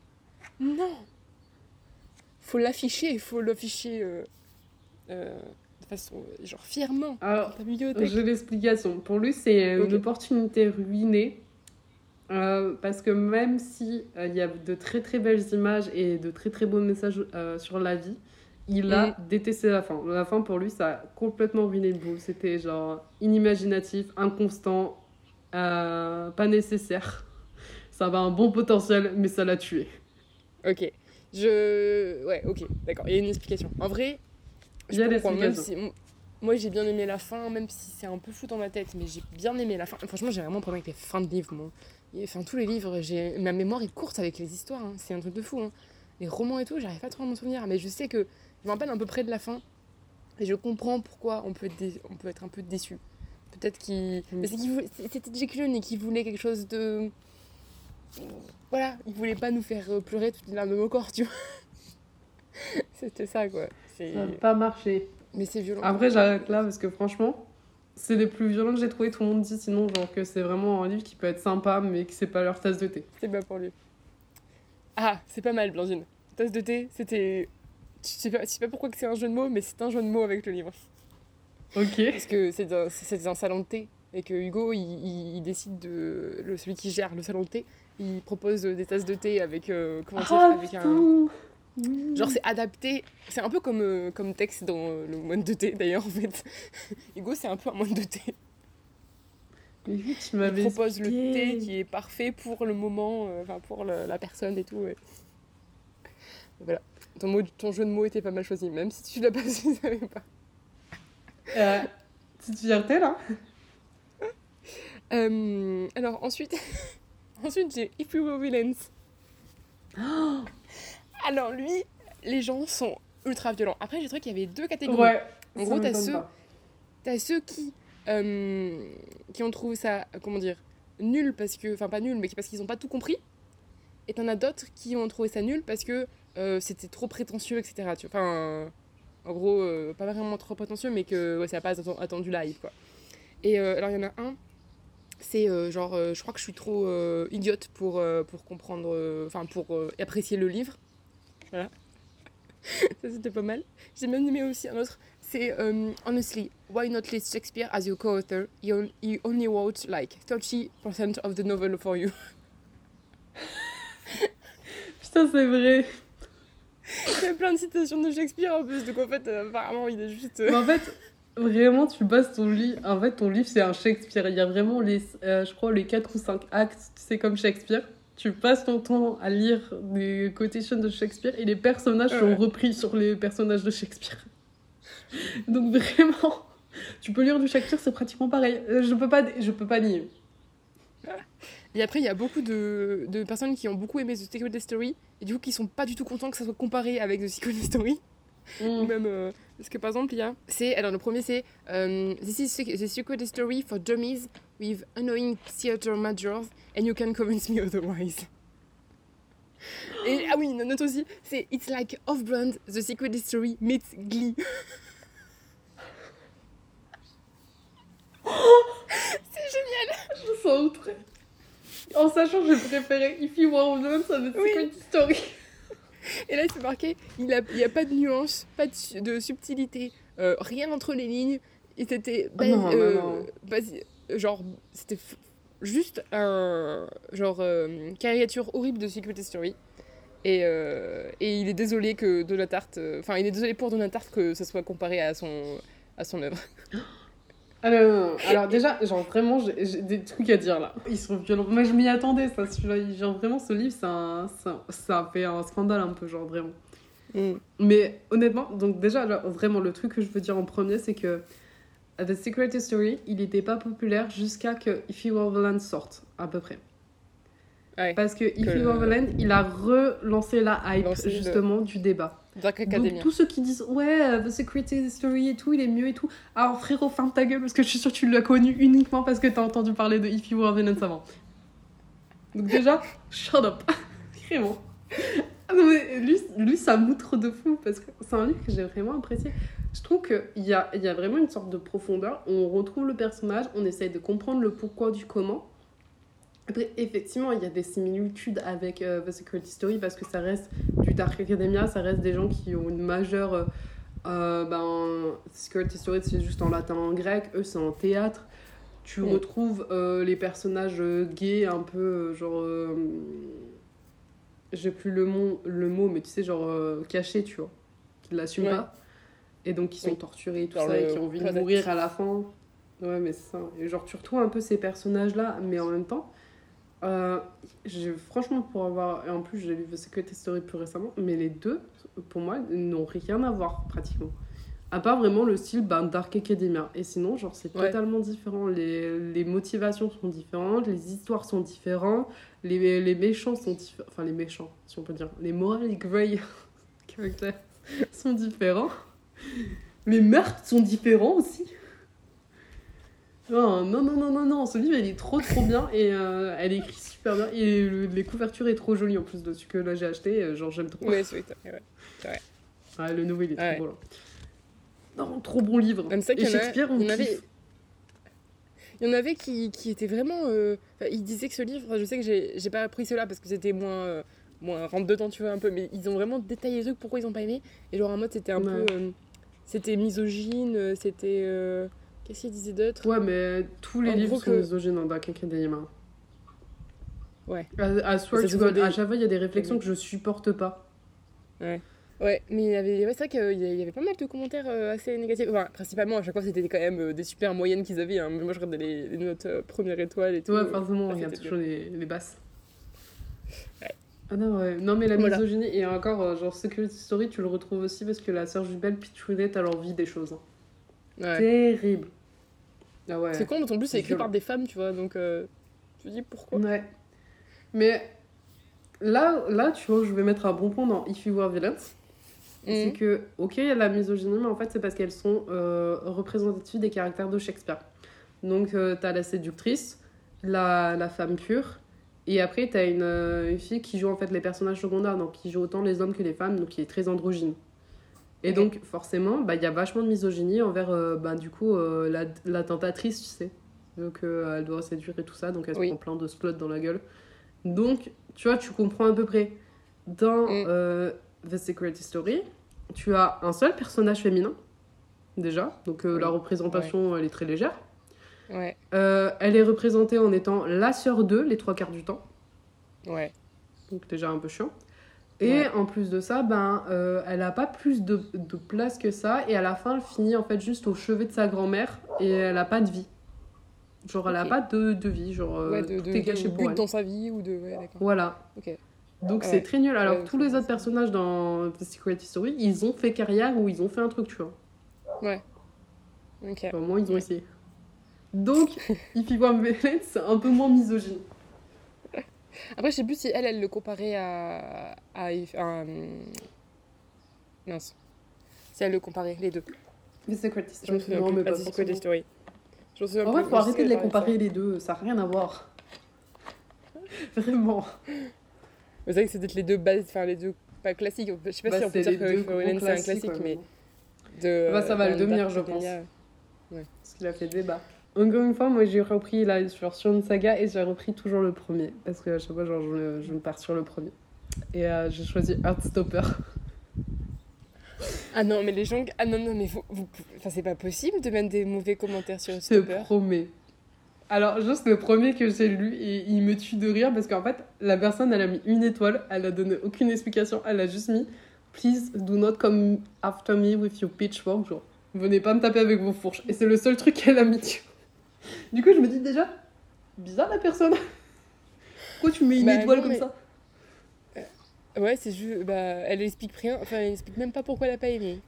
Non Faut l'afficher, il faut l'afficher euh, euh, de façon, genre, fièrement. Alors, j'ai l'explication. Pour lui, c'est une opportunité ruinée. Euh, parce que même si il y a de très très belles images et de très très beaux messages sur la vie, il a détesté la fin. La fin pour lui, ça a complètement ruiné le bout. C'était genre inimaginatif, inconstant, pas nécessaire ça avait un bon potentiel, mais ça l'a tué. Ok. Je. Ouais, ok, d'accord. Il y a une explication. En vrai, il y a l'explication. moi, j'ai bien aimé la fin, même si c'est un peu fou dans ma tête, mais j'ai bien aimé la fin. Franchement, j'ai vraiment un problème avec les fins de livres, moi. Enfin, tous les livres, j'ai ma mémoire est courte avec les histoires. Hein. C'est un truc de fou. Hein. Les romans et tout, j'arrive pas trop à m'en souvenir, mais je sais que je me rappelle un peu près de la fin. Et je comprends pourquoi on peut être, on peut être un peu déçu. Peut-être qu'il. Mm. C'était Jake et qu'il voulait quelque chose de voilà, il voulait pas nous faire euh, pleurer toutes les larmes de mon corps, tu vois. C'était ça, quoi. Ça n'a pas marché. Mais c'est violent. Après, j'arrête là parce que franchement, c'est les plus violents que j'ai trouvé. Tout le monde dit sinon, genre que c'est vraiment un livre qui peut être sympa, mais que c'est pas leur tasse de thé. C'est pas pour lui. Ah, c'est pas mal, Blandine. Tasse de thé, c'était. Je sais pas, sais pas pourquoi que c'est un jeu de mots, mais c'est un jeu de mots avec le livre. Ok. Parce que c'est un, un salon de thé et que Hugo, il, il, décide de. Le, celui qui gère le salon de thé, il propose des tasses de thé avec. Euh, comment dire ah, Avec un. Genre, c'est adapté. C'est un peu comme, euh, comme texte dans euh, le moine de thé, d'ailleurs, en fait. Hugo, c'est un peu un moine de thé. Mais oui, tu m'avais Il propose le thé qui est parfait pour le moment, enfin, pour la personne et tout. Voilà. Ton, mot, ton jeu de mots était pas mal choisi, même si tu l'as pas su, je savais pas. Euh, petite fierté, là euh, Alors, ensuite, ensuite j'ai If We Were Villains. alors, lui, les gens sont ultra violents. Après, j'ai trouvé qu'il y avait deux catégories. Ouais, en gros, t'as ceux, as ceux qui, euh, qui ont trouvé ça, comment dire, nul parce que. Enfin, pas nul, mais parce qu'ils n'ont pas tout compris. Et t'en as d'autres qui ont trouvé ça nul parce que euh, c'était trop prétentieux, etc. Enfin, en gros, euh, pas vraiment trop prétentieux, mais que ça n'a pas attendu live, quoi. Et euh, alors, il y en a un, c'est genre, je crois que je suis trop idiote pour, pour comprendre, enfin, pour apprécier le livre. Voilà. ça, c'était pas mal. J'ai même aimé aussi un autre, c'est Honestly, why not list Shakespeare as your co-author? He, he only wrote like 30% of the novel for you. Putain, c'est vrai. Il y a plein de citations de Shakespeare en plus, donc en fait, euh, apparemment, il est juste. Euh, en fait, vraiment, tu passes ton livre. En fait, ton livre, c'est un Shakespeare. Il y a vraiment, les, euh, je crois, les 4 ou 5 actes, c'est comme Shakespeare. Tu passes ton temps à lire des quotations de Shakespeare et les personnages sont repris sur les personnages de Shakespeare. donc vraiment, tu peux lire du Shakespeare, c'est pratiquement pareil. Je peux pas, je peux pas nier. Et après, il y a beaucoup de, de, personnes qui ont beaucoup aimé The Secret Story et du coup qui sont pas du tout contents que ça soit comparé avec The Secret Story. Mm. même, euh, parce que par exemple, il y a. C'est, alors le premier c'est um, This is The Secret Story for Dummies with annoying theater majors and you can convince me otherwise. Et ah oui, note aussi, c'est It's like off-brand The Secret Story meets Glee. c'est génial! Je sens outré. En sachant que j'ai préféré If You Were Woman, ça veut dire Story. Et là, c'est marqué, il n'y a, il a pas de nuance, pas de, de subtilité, euh, rien entre les lignes. Et c'était. Oh non, euh, non, non. genre, c'était juste un. Genre, euh, caricature horrible de Secret Story. Et, euh, et, il est désolé que Donatarte. Enfin, il est désolé pour Donatarte que ça soit comparé à son, à son œuvre. Alors, ah, alors déjà, genre vraiment, j'ai des trucs à dire là. Ils sont violents. Moi, je m'y attendais, ça. Genre vraiment, ce livre, ça, ça, ça fait un scandale un peu, genre vraiment. Mm. Mais honnêtement, donc déjà, vraiment, le truc que je veux dire en premier, c'est que The Secret Story, il n'était pas populaire jusqu'à que If You Were the Land sorte, à peu près. Parce que If You Were the Land, il a relancé la hype, justement, du débat. Donc, tous ceux qui disent ouais, euh, The Secret Story et tout, il est mieux et tout. Alors frérot, ferme ta gueule parce que je suis sûre que tu l'as connu uniquement parce que t'as entendu parler de If You Were Villains avant. Donc déjà, shut up. Vraiment. Ah non, mais lui, lui, ça moutre de fou parce que c'est un livre que j'ai vraiment apprécié. Je trouve qu'il y a, y a vraiment une sorte de profondeur. On retrouve le personnage, on essaye de comprendre le pourquoi du comment. Après, effectivement, il y a des similitudes avec euh, The Secret Story parce que ça reste du Dark Academia, ça reste des gens qui ont une majeure. Euh, euh ben, Secret Story, c'est juste en latin, en grec, eux, c'est en théâtre. Tu retrouves euh, les personnages gays un peu, genre. J'ai plus le mot, le mot, mais tu sais, genre cachés, tu vois, qui ne l'assument pas. Et donc, qui sont torturés et tout ça, et qui ont envie de mourir à la fin. Ouais, mais c'est ça. Et genre, tu retrouves un peu ces personnages-là, mais en même temps euh, franchement, pour avoir. Et en plus, j'ai lu The Secret Story plus récemment, mais les deux, pour moi, n'ont rien à voir pratiquement. À part vraiment le style ben, Dark Academia. Et sinon, genre, c'est totalement différent. Les, les, motivations sont différentes, les histoires sont différentes, les, les méchants sont différents. Enfin, les méchants, si on peut dire. Les morales grey caractères sont différents. Les meurtres sont différents aussi. Non, non, non, non, non, non, ce livre, il est trop, trop bien et euh, elle écrit super bien. Et le- les couvertures est trop jolies en plus de celui que là j'ai acheté, euh, genre j'aime trop. Ouais, c'est vrai. ouais. Le nouveau, il est trop beau là. Non, trop bon livre. Même ça et a- Shakespeare, on il y en avait-. Il y en avait qui, qui étaient vraiment. euh, enfin, ils disaient que ce livre, je sais que j'ai pas pris cela parce que c'était moins. euh, moins rentre dedans, tu vois, un peu, mais ils ont vraiment détaillé les trucs, pourquoi ils ont pas aimé. Et genre en mode, c'était un Ouais. peu. euh, c'était misogyne, euh, c'était. Qu'est-ce qu'ils disaient d'autre Ouais, mais tous les En livres sont que- misogynes dans Quinquet d'Anima. Ouais. À, à God, des- à chaque fois, il y a des réflexions que je supporte pas. Ouais, mais il y avait, ouais, c'est vrai qu'il y avait pas mal de commentaires euh, assez négatifs. Enfin, principalement, à chaque fois, c'était quand même euh, des super moyennes qu'ils avaient. hein. Moi, je regardais les, les notes euh, première étoile et tout. Ouais, forcément, on ça, regarde toujours les, les basses. Ouais. Ah non, ouais. Non, mais la Voilà. misogynie, et encore, euh, genre Security Story, tu le retrouves aussi parce que la sœur jumelle pitchounette à leur vie des choses. hein. Ouais. Terrible. Ah ouais. C'est con, mais en plus, c'est écrit par des femmes, tu vois, donc euh, me dis pourquoi. Ouais. Mais là, là, tu vois, je vais mettre un bon point dans If You Were. C'est Mhm. que, ok, il y a de la misogynie, mais en fait, c'est parce qu'elles sont euh, représentatives des caractères de Shakespeare. Donc, euh, t'as la séductrice, la, la femme pure, et après, t'as une, euh, une fille qui joue en fait les personnages secondaires, donc qui joue autant les hommes que les femmes, donc qui est très androgyne. Et donc, forcément, bah, il y a vachement de misogynie envers, euh, bah, du coup, euh, la, la tentatrice, tu sais. Donc, euh, elle doit séduire et tout ça, donc elle se Oui. prend plein de slots dans la gueule. Donc, tu vois, tu comprends à peu près. Dans Mm. The Secret Story, tu as un seul personnage féminin, déjà. Donc, Oui. la représentation, elle est très légère. Ouais, elle est représentée en étant la sœur d'eux les trois quarts du temps. ouais. Donc, déjà un peu chiant. Et Ouais. en plus de ça, ben, euh, elle a pas plus de, de place que ça. Et à la fin, elle finit en fait juste au chevet de sa grand-mère. Et elle a pas de vie. Genre, elle a Ok. pas de, de vie. Genre, euh, ouais, de, tout de, est gâché pour elle. dans sa vie ou de. Ouais. Voilà. Ok. Donc Ouais. c'est très nul. Alors Ouais, tous les autres personnages dans The Secret Story, ils ont fait carrière ou ils ont fait un truc, tu vois. Ok. Enfin, au moins ils ont Ouais. essayé. Donc, If You Were c'est un peu moins misogyne. Après, je sais plus si elle, elle le comparait à. à, à, hum, mince. Si elle le comparait, les deux. The Secret Je me Story, non, mais pas si, Secret. Story. En vrai, faut arrêter de les comparer les deux, ça n'a rien à voir. Vraiment. C'est vrai que c'est peut-être les deux bases, enfin les deux. Pas classiques. Je sais pas Bah, si on peut dire que Violent, c'est un classique, ouais, mais. De, Bah, ça va le Van devenir, je pense. Cordelia. Parce qu'il a fait débat. Encore une fois, moi j'ai repris la version de saga et j'ai repris toujours le premier. Parce que à chaque fois, genre, je, je me pars sur le premier. Et euh, j'ai choisi Heartstopper. Ah non, mais les gens. Ah non, non, mais vous. vous... Enfin, c'est pas possible de mettre des mauvais commentaires sur Je te promets. Alors, juste le premier que j'ai lu, et il me tue de rire parce qu'en fait, la personne, elle a mis une étoile, elle a donné aucune explication, elle a juste mis Please do not come after me with your pitchfork. Genre, venez pas me taper avec vos fourches. Et c'est le seul truc qu'elle a mis. Du coup, je me dis déjà, bizarre la personne. Pourquoi tu mets une Bah, étoile non, comme mais- ça Ouais, c'est juste. Bah, elle explique rien. Enfin, elle explique même pas pourquoi elle a pas aimé.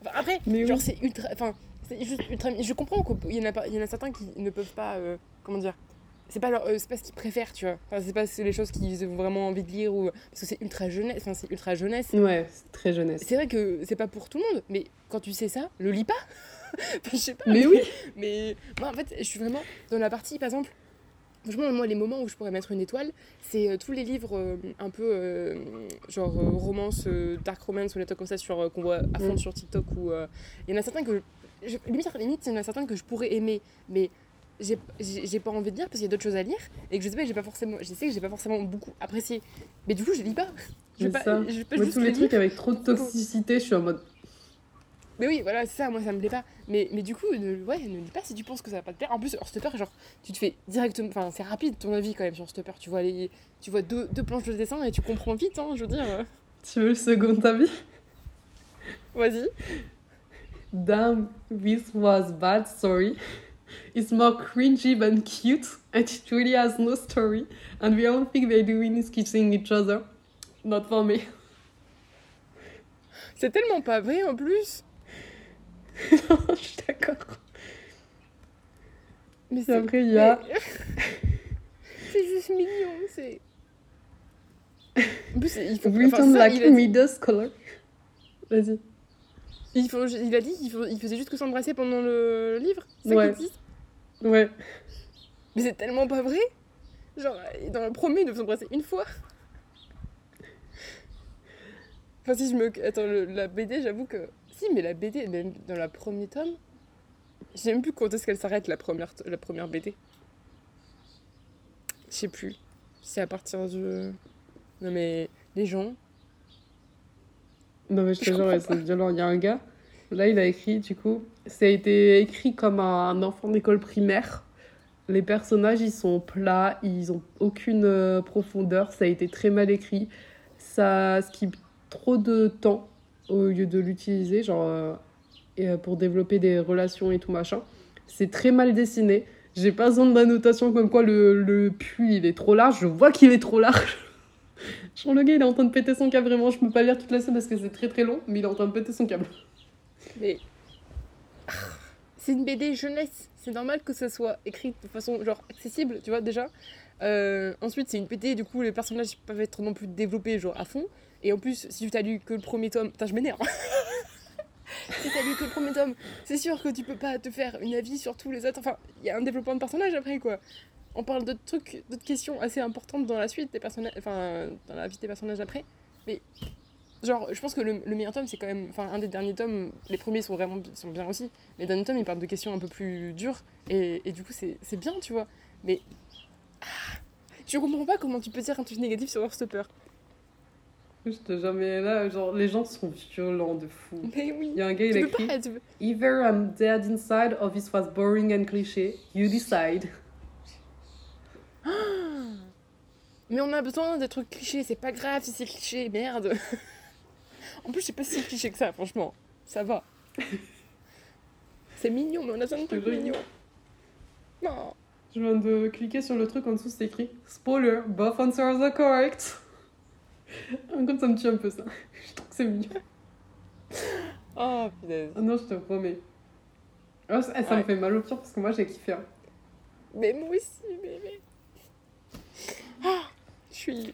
Enfin, après, Mais genre, oui. c'est ultra. Enfin, c'est juste ultra. Je comprends qu'il y, en a il y en a certains qui ne peuvent pas. euh, comment dire c'est pas, leur, euh, c'est pas ce qu'ils préfèrent, tu vois. Enfin, c'est pas les choses qu'ils ont vraiment envie de lire ou parce que c'est ultra jeunesse. Enfin, c'est ultra jeunesse. Ouais, c'est très jeunesse. C'est vrai que c'est pas pour tout le monde, mais quand tu sais ça, le lis pas. Enfin, je sais pas. Mais oui Mais moi, en fait, je suis vraiment dans la partie, par exemple, franchement, moi, les moments où je pourrais mettre une étoile, c'est euh, tous les livres euh, un peu euh, genre romance, dark romance ou des trucs comme ça sur, qu'on voit à fond Mm. sur TikTok. Ou il y en a certains que. Je, limite, limite, il y en a certains que je pourrais aimer, mais j'ai j'ai pas envie de lire parce qu'il y a d'autres choses à lire et que je sais pas, j'ai pas forcément. Je sais que j'ai pas forcément beaucoup apprécié. Mais du coup, je lis pas. Je vais C'est pas, ça. je vais pas Moi, juste tous les le trucs lire. avec trop de toxicité, je suis en mode. Mais oui, voilà, c'est ça, moi ça me plaît pas. Mais, mais du coup, ne, ouais, ne lis pas si tu penses que ça va pas te plaire. En plus, hors stopper, genre, tu te fais directement. Enfin, c'est rapide ton avis quand même sur stopper. Tu vois, les, tu vois deux, deux planches de dessin et tu comprends vite, hein, je veux dire. euh. Tu veux le second avis? Vas-y. Damn, this was bad story. It's more cringy than cute, and it really has no story. And the only thing they're doing is kissing each other. Not for me. C'est tellement pas vrai en plus. Je suis d'accord. Mais c'est. après, il y a. c'est juste mignon, c'est. En plus, il faut. enfin, Written ça, like il, a dit, reader's color. Vas-y. il, faut- il a dit qu'il faut- il faisait juste que s'embrasser pendant le, livre. Ça Ouais. Ouais. Mais c'est tellement pas vrai. Genre, dans le premier, ils doivent s'embrasser une fois. Enfin, si je me. Attends, le- la BD, j'avoue que. Si, mais la BD, même dans la premier tome, je sais même plus quand est-ce qu'elle s'arrête, la première, la première BD. Je sais plus. C'est à partir de. Non, mais les gens. Non, mais je te jure, c'est violent. Il y a un gars, là, il a écrit, du coup, ça a été écrit comme un enfant d'école primaire. Les personnages, ils sont plats, ils ont aucune euh, profondeur, ça a été très mal écrit. Ça skip trop de temps au lieu de l'utiliser, genre, euh, euh, pour développer des relations et tout machin. C'est très mal dessiné. J'ai pas besoin d'annotation comme quoi le, le puits, il est trop large. Je vois qu'il est trop large. Genre le gars il est en train de péter son câble vraiment, je peux pas lire toute la scène parce que c'est très très long, mais il est en train de péter son câble. Mais. Ah, C'est une BD jeunesse. C'est normal que ça soit écrit de façon genre accessible, tu vois, déjà. Euh, ensuite, c'est une BD, du coup, les personnages peuvent être non plus développés, genre à fond. Et en plus, si tu t'as lu que le premier tome. Putain, je m'énerve. si t'as lu que le premier tome, c'est sûr que tu peux pas te faire une avis sur tous les autres. Enfin, il y a un développement de personnages après, quoi. On parle d'autres trucs, d'autres questions assez importantes dans la suite des personnages. Enfin, dans la vie des personnages après. Mais Genre, je pense que le, le meilleur tome, c'est quand même. Enfin, un des derniers tomes, les premiers sont vraiment sont bien aussi. Les derniers tomes, ils parlent de questions un peu plus dures. Et, et du coup, c'est bien, tu vois. Mais. ah, je comprends pas comment tu peux dire un truc négatif sur Heartstopper. Te jamais là, genre les gens sont violents de fou. Mais oui. Il y a un gars, il écrit pas. Either I'm dead inside or this was boring and cliché, you decide. Mais on a besoin des trucs clichés, c'est pas grave si c'est cliché, merde. en plus, je sais pas si cliché que ça, franchement. Ça va. c'est mignon, mais on a besoin de trucs mignons. Non. Je viens de cliquer sur le truc en dessous, c'est écrit Spoiler, both answers are correct. Comme ça me tue un peu ça. Je trouve que c'est mignon. Oh, punaise. Ah non, je te promets. Ah, ça ça me fait mal au cœur parce que moi j'ai kiffé. hein. Mais moi aussi, mais... Ah, je suis.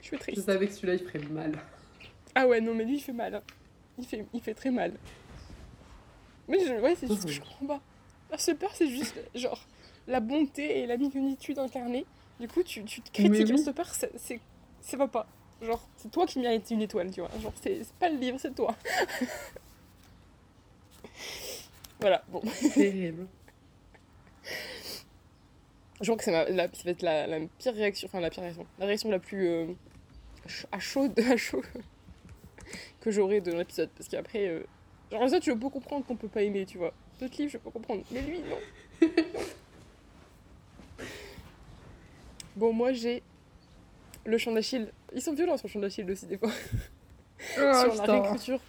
Je suis Je triste. savais que celui-là il ferait mal. Ah ouais, non, mais lui, il fait mal. hein. Il fait, il fait très mal. Mais je, ouais, c'est juste que je comprends pas. Ce peur, c'est juste, genre, la bonté et la mignonitude incarnée. Du coup, tu, tu te critiques oui. ce peur, c'est, c'est, ça va pas. Genre, c'est toi qui mérites une étoile, tu vois. Genre, c'est, pas le livre, c'est toi. voilà, bon. Terrible. Je crois que c'est ma- la, ça va être la, la pire réaction, enfin la pire réaction, la réaction la plus euh, à chaud, à chaud que j'aurai de l'épisode. Parce qu'après, euh, genre autres, je peux comprendre qu'on peut pas aimer, tu vois. D'autres livres, je peux comprendre. Mais lui, non. bon, moi, j'ai le chant d'Achille. Ils sont violents sur le chant d'Achille aussi, des fois Ah, sur la réécriture.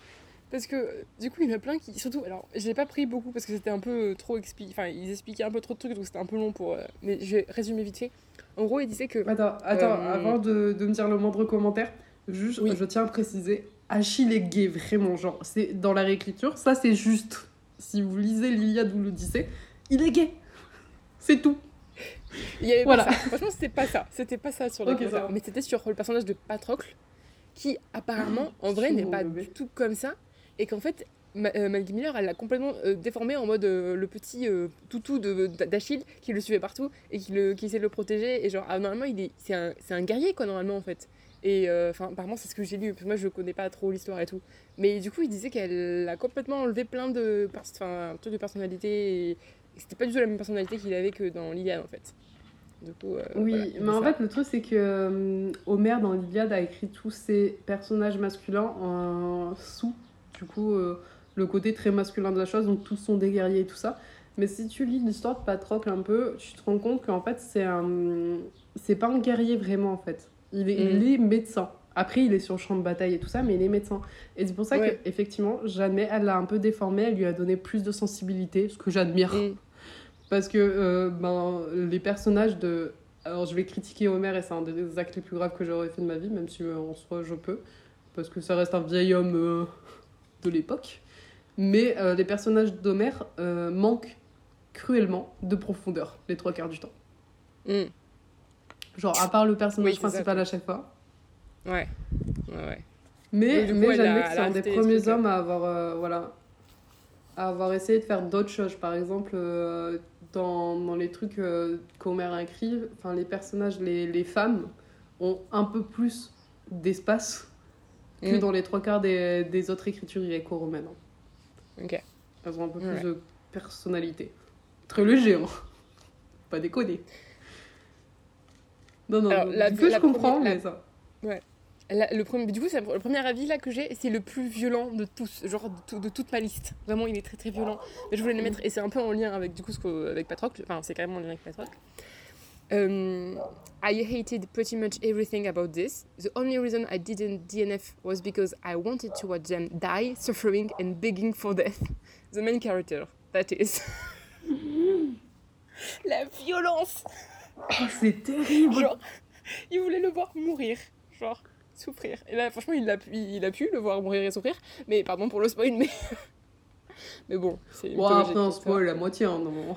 Parce que du coup, il y en a plein qui. Surtout, alors, je l'ai pas pris beaucoup parce que c'était un peu trop expliqué. Enfin, ils expliquaient un peu trop de trucs donc c'était un peu long pour. euh, Mais je vais résumer vite fait. En gros, il disait que. Attends, attends, Euh, avant de, de me dire le moindre commentaire, juste, Oui. je tiens à préciser, Achille est gay, vraiment, genre, c'est dans la réécriture, ça c'est juste. Si vous lisez l'Iliade ou l'Odyssée, il est gay. C'est tout. Il y avait Voilà. pas ça. Franchement, c'était pas ça. C'était pas ça sur le Ok, ça va. Mais c'était sur le personnage de Patrocle qui, apparemment, en vrai, n'est pas bébé. du tout comme ça. Et qu'en fait, Ma- euh, Maggie Miller, elle l'a complètement euh, déformé en mode euh, le petit euh, toutou de- d'Achille qui le suivait partout et qui, le, qui essaie de le protéger. Et genre, ah, normalement, il est, c'est un, c'est un guerrier, quoi, normalement, en fait. Et euh, enfin, apparemment, c'est ce que j'ai lu, parce que moi, je connais pas trop l'histoire et tout. Mais du coup, il disait qu'elle a complètement enlevé plein de, pers- enfin, de personnalité. Et c'était pas du tout la même personnalité qu'il avait que dans l'Iliade, en fait. Du coup, euh, Oui, voilà, mais en ça. fait, le truc, c'est que euh, Homère, dans l'Iliade, a écrit tous ses personnages masculins en sous, du coup, euh, le côté très masculin de la chose, donc tous sont des guerriers et tout ça. Mais si tu lis l'histoire de Patrocle un peu, tu te rends compte qu'en fait, c'est un... C'est pas un guerrier vraiment, en fait. Il est, il est médecin. Après, il est sur le champ de bataille et tout ça, mais il est médecin. Et c'est pour ça Ouais. qu'effectivement, jamais elle l'a un peu déformé, elle lui a donné plus de sensibilité, ce que j'admire. Mm. Parce que euh, ben, les personnages de. Alors, je vais critiquer Homer et c'est un des actes les plus graves que j'aurais fait de ma vie, même si euh, en soi je peux. Parce que ça reste un vieil homme euh, de l'époque. Mais les personnages d'Homer manquent cruellement de profondeur les trois quarts du temps. Mm. Genre, à part le personnage Oui, c'est ça, principal à chaque fois. Ouais. Ouais, ouais. Mais, mais j'admets que c'est un des premiers hommes à avoir, voilà, à avoir essayé de faire d'autres choses. Par exemple, dans, dans les trucs euh, qu'Homer écrit, enfin, les personnages, les, les femmes ont un peu plus d'espace que Mm. dans les trois quarts des, des autres écritures gréco-romaines. Ok. Elles ont un peu plus Ouais. de personnalité. Très léger, hein. Pas déconner. Non, non, Alors, la- la je comprends, première- mais ça. La- le premier, du coup, c'est le premier avis là que j'ai, c'est le plus violent de tous, genre de, de toute ma liste. Vraiment, il est très très violent. Mais je voulais le mettre, et c'est un peu en lien avec du coup ce avec Patrocle. Enfin, c'est carrément en lien avec Patrocle. Um, I hated pretty much everything about this. The only reason I didn't DNF was because I wanted to watch them die, suffering, and begging for death. The main character, that is. La violence Oh, c'est terrible! Genre, il voulait le voir mourir, genre souffrir. Et là, franchement, il a pu, il a pu le voir mourir et souffrir. Mais pardon pour le spoil, mais mais bon, c'est mythologique, après, ça. spoil, la moitié, hein, non.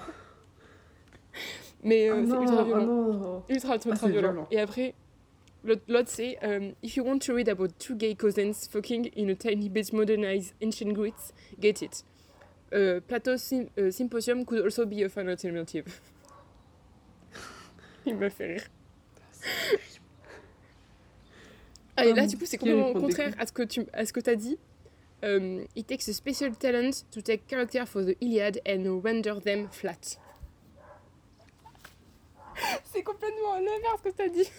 Mais euh, Ah c'est non, ultra ah violent, ultra ultra, Ah, ultra c'est violent. violent. Et après, l'autre c'est um, if you want to read about two gay cousins fucking in a tiny bit modernized ancient Greece, get it. Uh, Plato's sym- uh, Symposium could also be a fun alternative. il me fait rire. Ah, et là, du coup, c'est complètement contraire à ce que tu à ce que as dit. Um, it takes a special talent to take character for the Iliad and render them flat. c'est complètement l'inverse que tu as dit.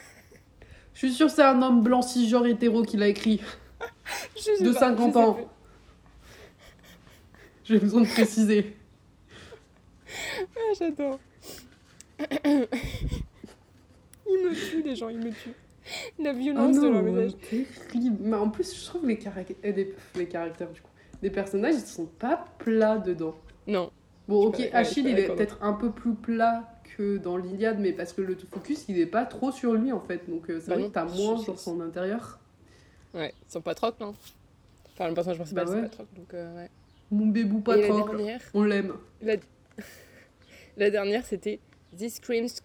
Je suis sûre que c'est un homme blanc cisgenre hétéro qui l'a écrit. De pas, 50 je sais ans. J'ai besoin de préciser. Ah, j'adore. il me tue, les gens, il me tue. La Oh violence de leur non, message. terrible. Mais en plus, je trouve les, euh, des- les caractères, du coup, des personnages, ils sont pas plats dedans. Non. Bon, ok, Achille, il est peut-être un peu plus plat que dans l'Iliade, mais parce que le focus, il est pas trop sur lui, en fait. Donc, euh, c'est Bah vrai non, que t'as moins dans son intérieur. Ouais, ils sont pas troc, non? Enfin, le personnage principal, Bah c'est ouais. pas troc, donc euh, ouais. Mon bébou pas dernière, on l'aime. la... la dernière, c'était This screams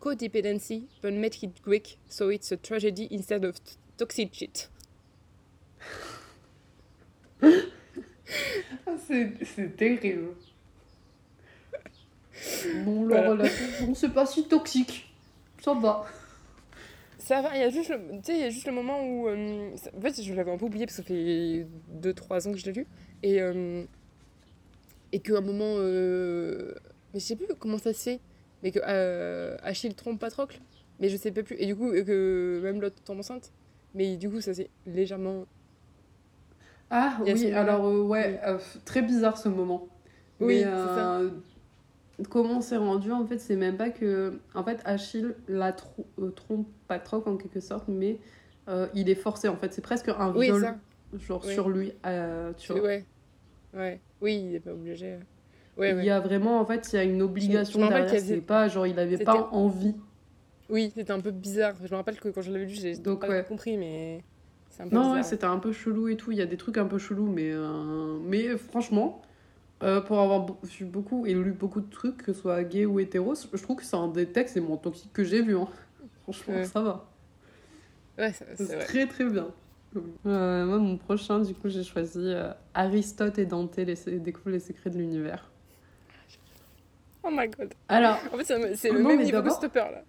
codependency, but make it Greek, so it's a tragedy instead of toxic shit. Ah, c'est c'est terrible. Bon, la Voilà. relation, c'est pas si toxique. Ça va. Ça va, il y a juste le, tu sais, il y a juste le moment où. euh, ça- en fait, je l'avais un peu oublié parce que ça fait 2-3 ans que je l'ai lu. Et, euh, et qu'à un moment. euh, mais je sais plus comment ça se fait. Mais que euh, Achille trompe Patrocle. Mais je sais pas plus. Et du coup, que même l'autre tombe enceinte. Mais du coup, ça c'est légèrement. Ah oui, alors euh, ouais, euh, très bizarre ce moment. Oui, Mais, ça. Comment c'est rendu en fait, c'est même pas que en fait Achille la tro- trompe Patrocle en quelque sorte, mais il est forcé en fait, c'est presque un Oui, viol ça. genre Oui. sur lui, tu vois. Ouais. Ouais. Oui, il est pas obligé. Il y a vraiment en fait, il y a une obligation derrière, avait- c'est pas genre il avait C'était- pas envie. Oui, c'était un peu bizarre. Je me rappelle que quand je l'avais lu, j'ai Donc, pas ouais. compris, mais c'est un peu Non, ouais, c'était un peu chelou et tout. Il y a des trucs un peu chelous, mais, euh, mais franchement, euh, pour avoir vu beaucoup et lu beaucoup de trucs, que ce soit gay ou hétéro, je trouve que c'est un des textes les moins toxiques que j'ai vu. Hein. Franchement, Ouais. ça va. Ouais, c'est très très bien. Euh, moi, mon prochain, du coup, j'ai choisi Aristote et Dante, les, découvre les secrets de l'univers. Oh my god. Alors, En fait, c'est le non, même niveau que Stopper là.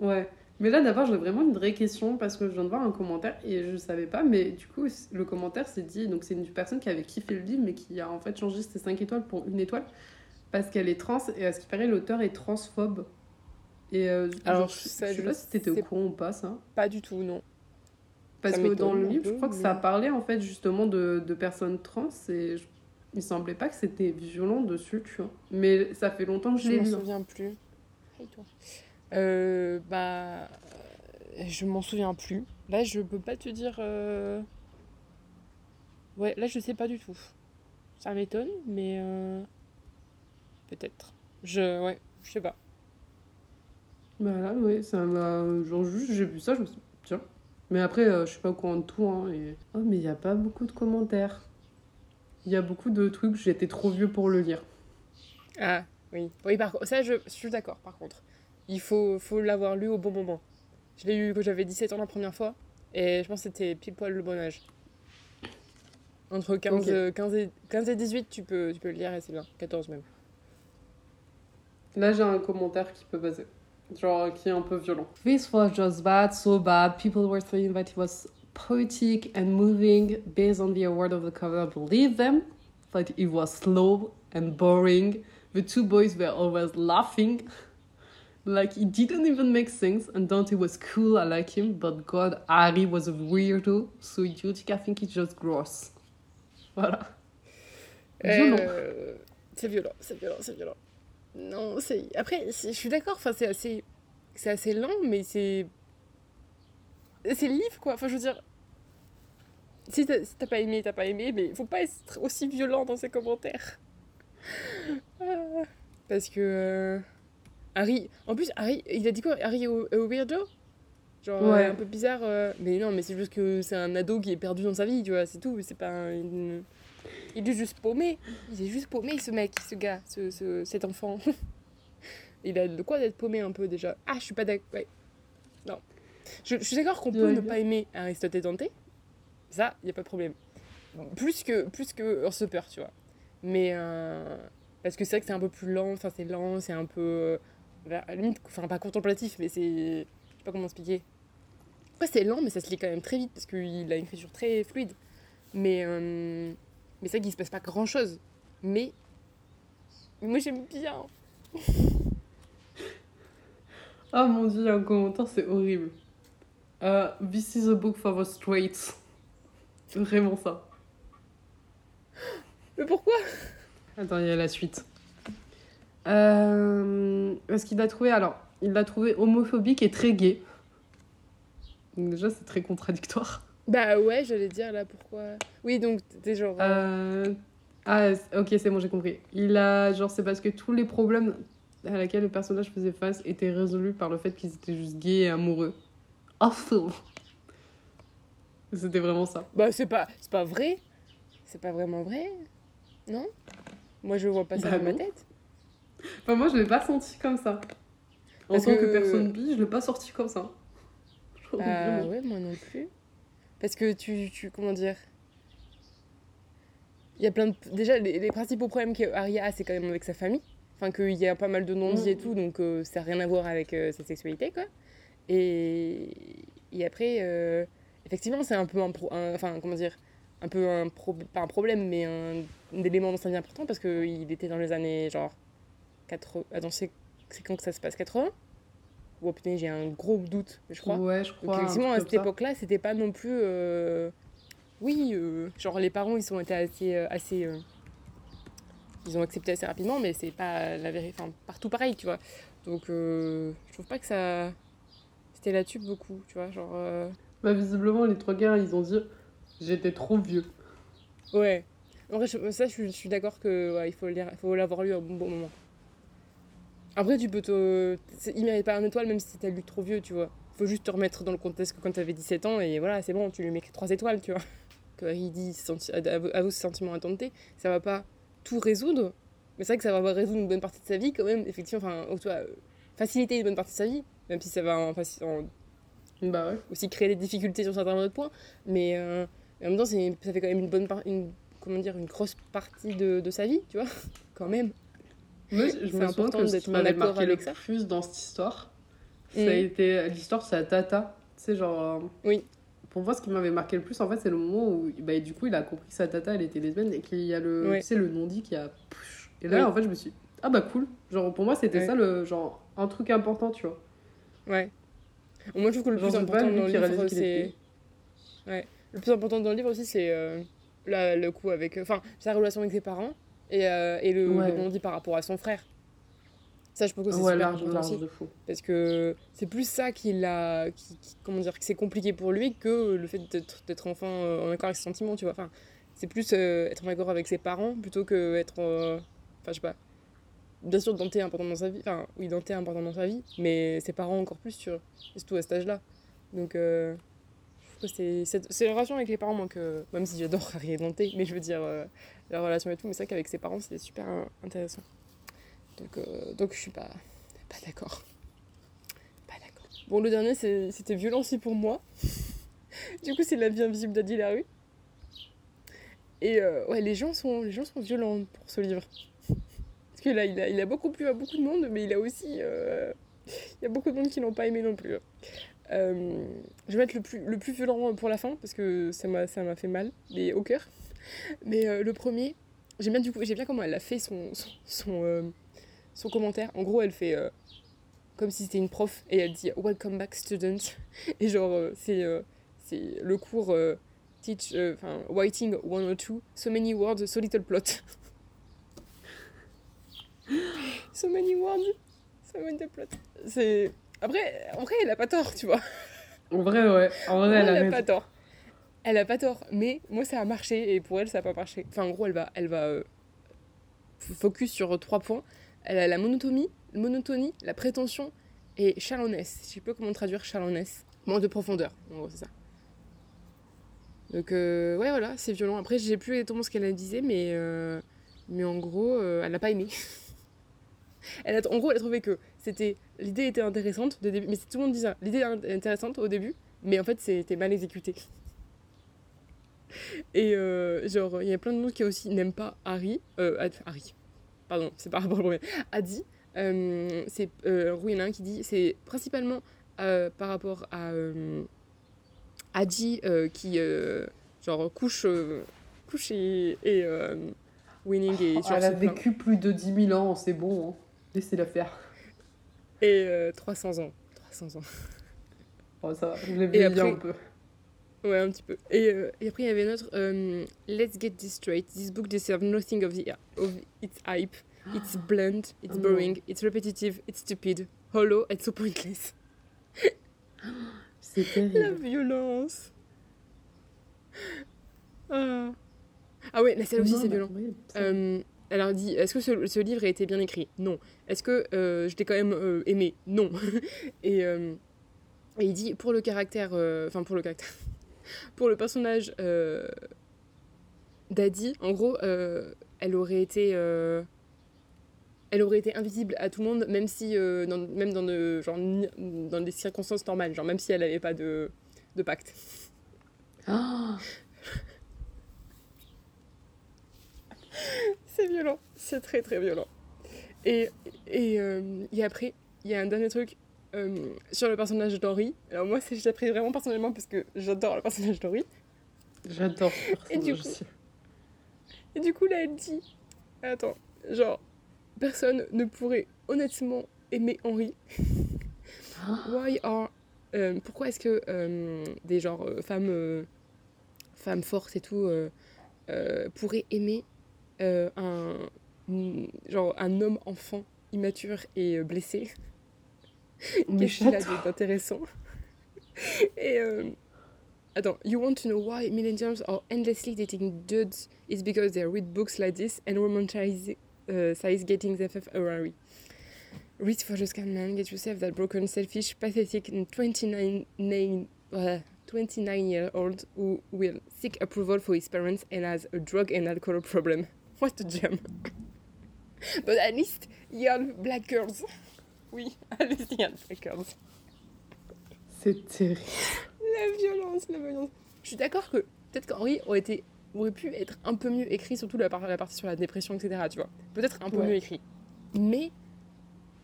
Ouais. Mais là, d'abord, j'ai vraiment une vraie question parce que je viens de voir un commentaire et je savais pas. Mais du coup, le commentaire s'est dit donc, c'est une personne qui avait kiffé le livre, mais qui a en fait changé ses 5 étoiles pour une étoile parce qu'elle est trans et à ce qui paraît, l'auteur est transphobe. Et euh, Alors, genre, je, ça, je sais pas si t'étais au courant ou pas, ça. Pas du tout, non. Parce Ça que dans le livre, je crois que ça parlait en fait justement de, de personnes trans et je- il semblait pas que c'était violent dessus, tu vois. Mais ça fait longtemps que je Je l'ai m'en lu. hein. souviens plus. Hey, toi. Euh, bah. euh, Je m'en souviens plus. Là, je peux pas te dire. euh, Ouais, là, je sais pas du tout. Ça m'étonne, mais. euh, Peut-être. Je. Ouais, je sais pas. Voilà, ouais, ça m'a. Genre, juste, j'ai vu ça, je me suis dit, tiens. Mais après, je suis pas au courant de tout, hein. Et... Oh, mais il y a pas beaucoup de commentaires. Il y a beaucoup de trucs, j'étais trop vieux pour le lire. Ah, oui. Oui, par contre, ça, je, je suis d'accord, par contre. Il faut, faut l'avoir lu au bon moment. Je l'ai lu quand j'avais 17 ans la première fois, et je pense que c'était pile poil le bon âge. Entre 15, Ok. euh, 15, et, 15 et 18, tu peux, tu peux le lire et c'est bien. 14 même. Là, j'ai un commentaire qui peut passer. Genre, qui est un peu violent. This was just bad, so bad. People were saying that it was poetic and moving based on the award of the cover. Believe them. but it was slow and boring. The two boys were always laughing. Like, it didn't even make sense. And Dante was cool, I like him. But God, Harry was a weirdo. So idiotic, I think it's just gross. Voilà. Euh, c'est violent, c'est violent, c'est violent. Non, c'est. Après, je suis d'accord, enfin, c'est assez. C'est assez lent, mais c'est. C'est livre, quoi. Enfin, je veux dire. Si t'as pas aimé, t'as pas aimé, mais faut pas être aussi violent dans ses commentaires. Ah. Parce que. Euh, Harry. En plus, Harry, il a dit quoi? Harry au, weirdo Genre ouais. un peu bizarre. Euh, mais non, mais c'est juste que c'est un ado qui est perdu dans sa vie, tu vois, c'est tout. C'est pas une... Il est juste paumé. Il est juste paumé, ce mec, ce gars, ce, ce cet enfant. il a de quoi d'être paumé un peu déjà. Ah, je suis pas d'accord. Ouais. Non. Je, je suis d'accord qu'on peut ne pas aimer Aristote et Dante. Ça, il a pas de problème. Plus que, plus que Usurper, tu vois. Mais. Euh, parce que c'est vrai que c'est un peu plus lent, enfin, c'est lent, c'est un peu. Euh, limite, enfin, pas contemplatif, mais c'est. Je sais pas comment expliquer. Après, c'est lent, mais ça se lit quand même très vite parce qu'il a une écriture très fluide. Mais. Euh, mais c'est vrai qu'il se passe pas grand chose. Mais. Moi j'aime bien. oh mon dieu, un commentaire, c'est horrible. Uh, this is a book for the straights. C'est vraiment ça. Mais pourquoi? Attends, il y a la suite. Euh, ce qu'il a trouvé? Alors, il l'a trouvé homophobique et très gay. Donc déjà, c'est très contradictoire. Bah ouais, j'allais dire là pourquoi? Oui, donc t'es genre. Euh, euh... Ah, ok, c'est bon, j'ai compris. Il a. Genre, c'est parce que tous les problèmes à laquelle le personnage faisait face étaient résolus par le fait qu'ils étaient juste gays et amoureux. Awful! C'était vraiment ça. Bah, c'est pas, c'est pas vrai. C'est pas vraiment vrai. Non? Moi, je vois pas ça bah dans ma tête. Enfin, moi, je l'ai pas senti comme ça. En tant que... personne bi, je l'ai pas sorti comme ça. Bah ouais, moi non plus. Parce que tu, tu comment dire? Il y a plein de... Déjà, les, les principaux problèmes qu'Aria a, c'est quand même avec sa famille. Enfin, qu'il y a pas mal de non-dits et tout, donc euh, ça n'a rien à voir avec euh, sa sexualité, quoi. Et, et après, euh, effectivement, c'est un peu un, Enfin, comment dire Un peu un... pas un problème, mais un, élément dans sa vie important, parce qu'il était dans les années, genre... 80... Attends, c'est quand que ça se passe 80 Oh putain, j'ai un gros doute, je crois. Ouais, je crois. Donc, effectivement, à cette époque-là, c'était pas non plus. Euh... Oui, euh... genre les parents, ils sont été assez. Euh, assez Ils ont accepté assez rapidement, mais c'est pas la vérité. Enfin, partout pareil, tu vois. Donc, je trouve pas que ça. C'était là-dessus beaucoup, tu vois. Genre. Bah, visiblement, les trois gars, ils ont dit j'étais trop vieux. Ouais. En vrai, ça, je, suis d'accord que ouais, il faut l'avoir lu à un bon moment. Après, tu peux te. Il mérite pas un étoile même si t'as lu trop vieux, tu vois. Faut juste te remettre dans le contexte que quand t'avais 17 ans et voilà, c'est bon, tu lui mets 3 étoiles, tu vois. Que il dit avoue ses sentiments à tenter, ça va pas tout résoudre, mais c'est vrai que ça va résoudre une bonne partie de sa vie quand même, effectivement, enfin, tu vois, faciliter une bonne partie de sa vie, même si ça va en, en bah ouais. aussi créer des difficultés sur certains autres points, mais euh, en même temps, ça fait quand même une bonne une, comment dire, une grosse partie de, de sa vie, tu vois, quand même. Moi, je me souviens que ce qui m'avait marqué le plus dans cette histoire, ça a mm. été l'histoire de sa tata. Tu sais, genre. Oui. Pour moi, ce qui m'avait marqué le plus, en fait, c'est le moment où, bah, du coup, il a compris que sa tata, elle était lesbienne et qu'il y a le, tu sais, le non-dit qui a. Et là, en fait, je me suis ah bah cool. Genre, pour moi, c'était ça, le genre, un truc important, tu vois. Ouais. Moi, je trouve que le plus important dans le livre, c'est. Ouais. Le plus important dans le livre aussi, c'est euh, le coup avec. Enfin, sa relation avec ses parents et, euh, et le, ouais. dit par rapport à son frère. Ça, je pense que c'est super important aussi. Parce que c'est plus ça qui l'a. Qui, comment dire, que c'est compliqué pour lui que le fait d'être enfin euh, en accord avec ses sentiments, tu vois. Enfin, c'est plus euh, être en accord avec ses parents plutôt que être. Enfin, je sais pas. Bien sûr, Dante est important dans sa vie. Enfin, oui, Dante est important dans sa vie, mais ses parents encore plus, vois. Surtout à cet âge-là. Donc, c'est une relation avec les parents, moi, que. Même si j'adore Harry et Dante, mais je veux dire la relation et tout, mais c'est vrai qu'avec ses parents, c'était super intéressant. Donc, euh, donc je suis pas, pas d'accord. Pas d'accord. Bon, le dernier, c'était violent aussi pour moi. du coup, c'est La vie invisible d'Adi Larue. Et euh, ouais, les gens, sont, les gens sont violents pour ce livre. Parce que là, il a, beaucoup plu à beaucoup de monde, mais il a aussi. euh, Il y a beaucoup de monde qui l'ont pas aimé non plus. Euh, je vais mettre le plus, le plus violent pour la fin, parce que ça m'a fait mal, mais au cœur. Mais euh, le premier, j'aime bien, du coup, j'aime bien comment elle a fait son, son, son, commentaire. En gros, elle fait. comme si c'était une prof et elle dit Welcome back students. Et genre, c'est le cours teach, writing 102, so many words, so little plot. so many words, so little plot. C'est. Après, en vrai, elle a pas tort, tu vois. En vrai, ouais. En vrai, elle, elle a pas tort. Elle a pas tort, mais moi ça a marché et pour elle ça a pas marché. Enfin en gros elle va, elle va euh, focus sur trois points. Elle a la monotonie, monotonie, la prétention et shallowness. Je sais pas comment traduire shallowness. Manque de profondeur, en gros c'est ça. Donc euh, ouais voilà, c'est violent. Après j'ai plus exactement ce qu'elle disait, mais euh, mais en gros elle n'a pas aimé. elle a, en gros elle a trouvé que c'était l'idée était intéressante de début, mais tout le monde dit ça. L'idée est intéressante au début, mais en fait c'était mal exécuté. Et euh, genre, il y a plein de monde qui aussi n'aime pas Harry. Euh, Harry. Pardon, c'est par rapport au premier. Adi. Euh, c'est, euh, qui dit c'est principalement euh, par rapport à Adi qui, genre, couche, couche et, et winning et genre, Elle a vécu plus de 10 000 ans, c'est bon. Hein. Laissez-la faire. Et euh, 300 ans. 300 ans. Bon, ça va, je l'ai vieilli après- un peu. Ouais, un petit peu. Et, euh, et après, il y avait notre euh, Let's get this straight. This book deserves nothing of, the, of its hype. It's blunt, it's Oh. boring, it's repetitive, it's stupid, hollow, and so pointless. C'est La terrible. violence. Ah, ah ouais, là, celle aussi, Non, c'est mais violent. oui, elle leur dit Est-ce que ce, ce livre a été bien écrit? Non. Est-ce que euh, je l'ai quand même euh, aimé? Non. et, euh, et il dit Pour le caractère. Enfin, pour le caractère. pour le personnage d'Adi, en gros, elle aurait été. elle aurait été invisible à tout le monde, même si, dans, même dans, de, genre, dans des circonstances normales, genre même si elle n'avait pas de, de pacte. Ah, C'est violent, c'est très très violent. Et, et, euh, et après, il y a un dernier truc euh, sur le personnage d'Henri. Alors moi, c'est- j'ai appris vraiment personnellement parce que j'adore le personnage d'Henri. J'adore Et du coup- aussi. Et du coup, là, elle dit Attends, genre, personne ne pourrait honnêtement aimer Henri. Why are. euh, pourquoi est-ce que euh, des genre femmes, femmes fortes et tout pourraient aimer euh, un, genre, un homme enfant immature et euh, blessé Qu'est-ce qu'il a d'intéressant Et euh, attends, you want to know why millennials are endlessly dating dudes? It's because they read books like this and romanticize uh, size getting the FF Harari. Read for just can man, get yourself that broken, selfish, pathetic, and 29 nine, uh, 29 year old who will seek approval for his parents and has a drug and alcohol problem. What a gem! But at least young black girls. Oui, least young black girls. C'est terrible. La violence, la violence. Je suis d'accord que peut-être qu'Henri aurait, été, aurait pu être un peu mieux écrit, surtout la, par- la partie sur la dépression, etc. Tu vois. Peut-être un peu Ouais. mieux écrit. Mais,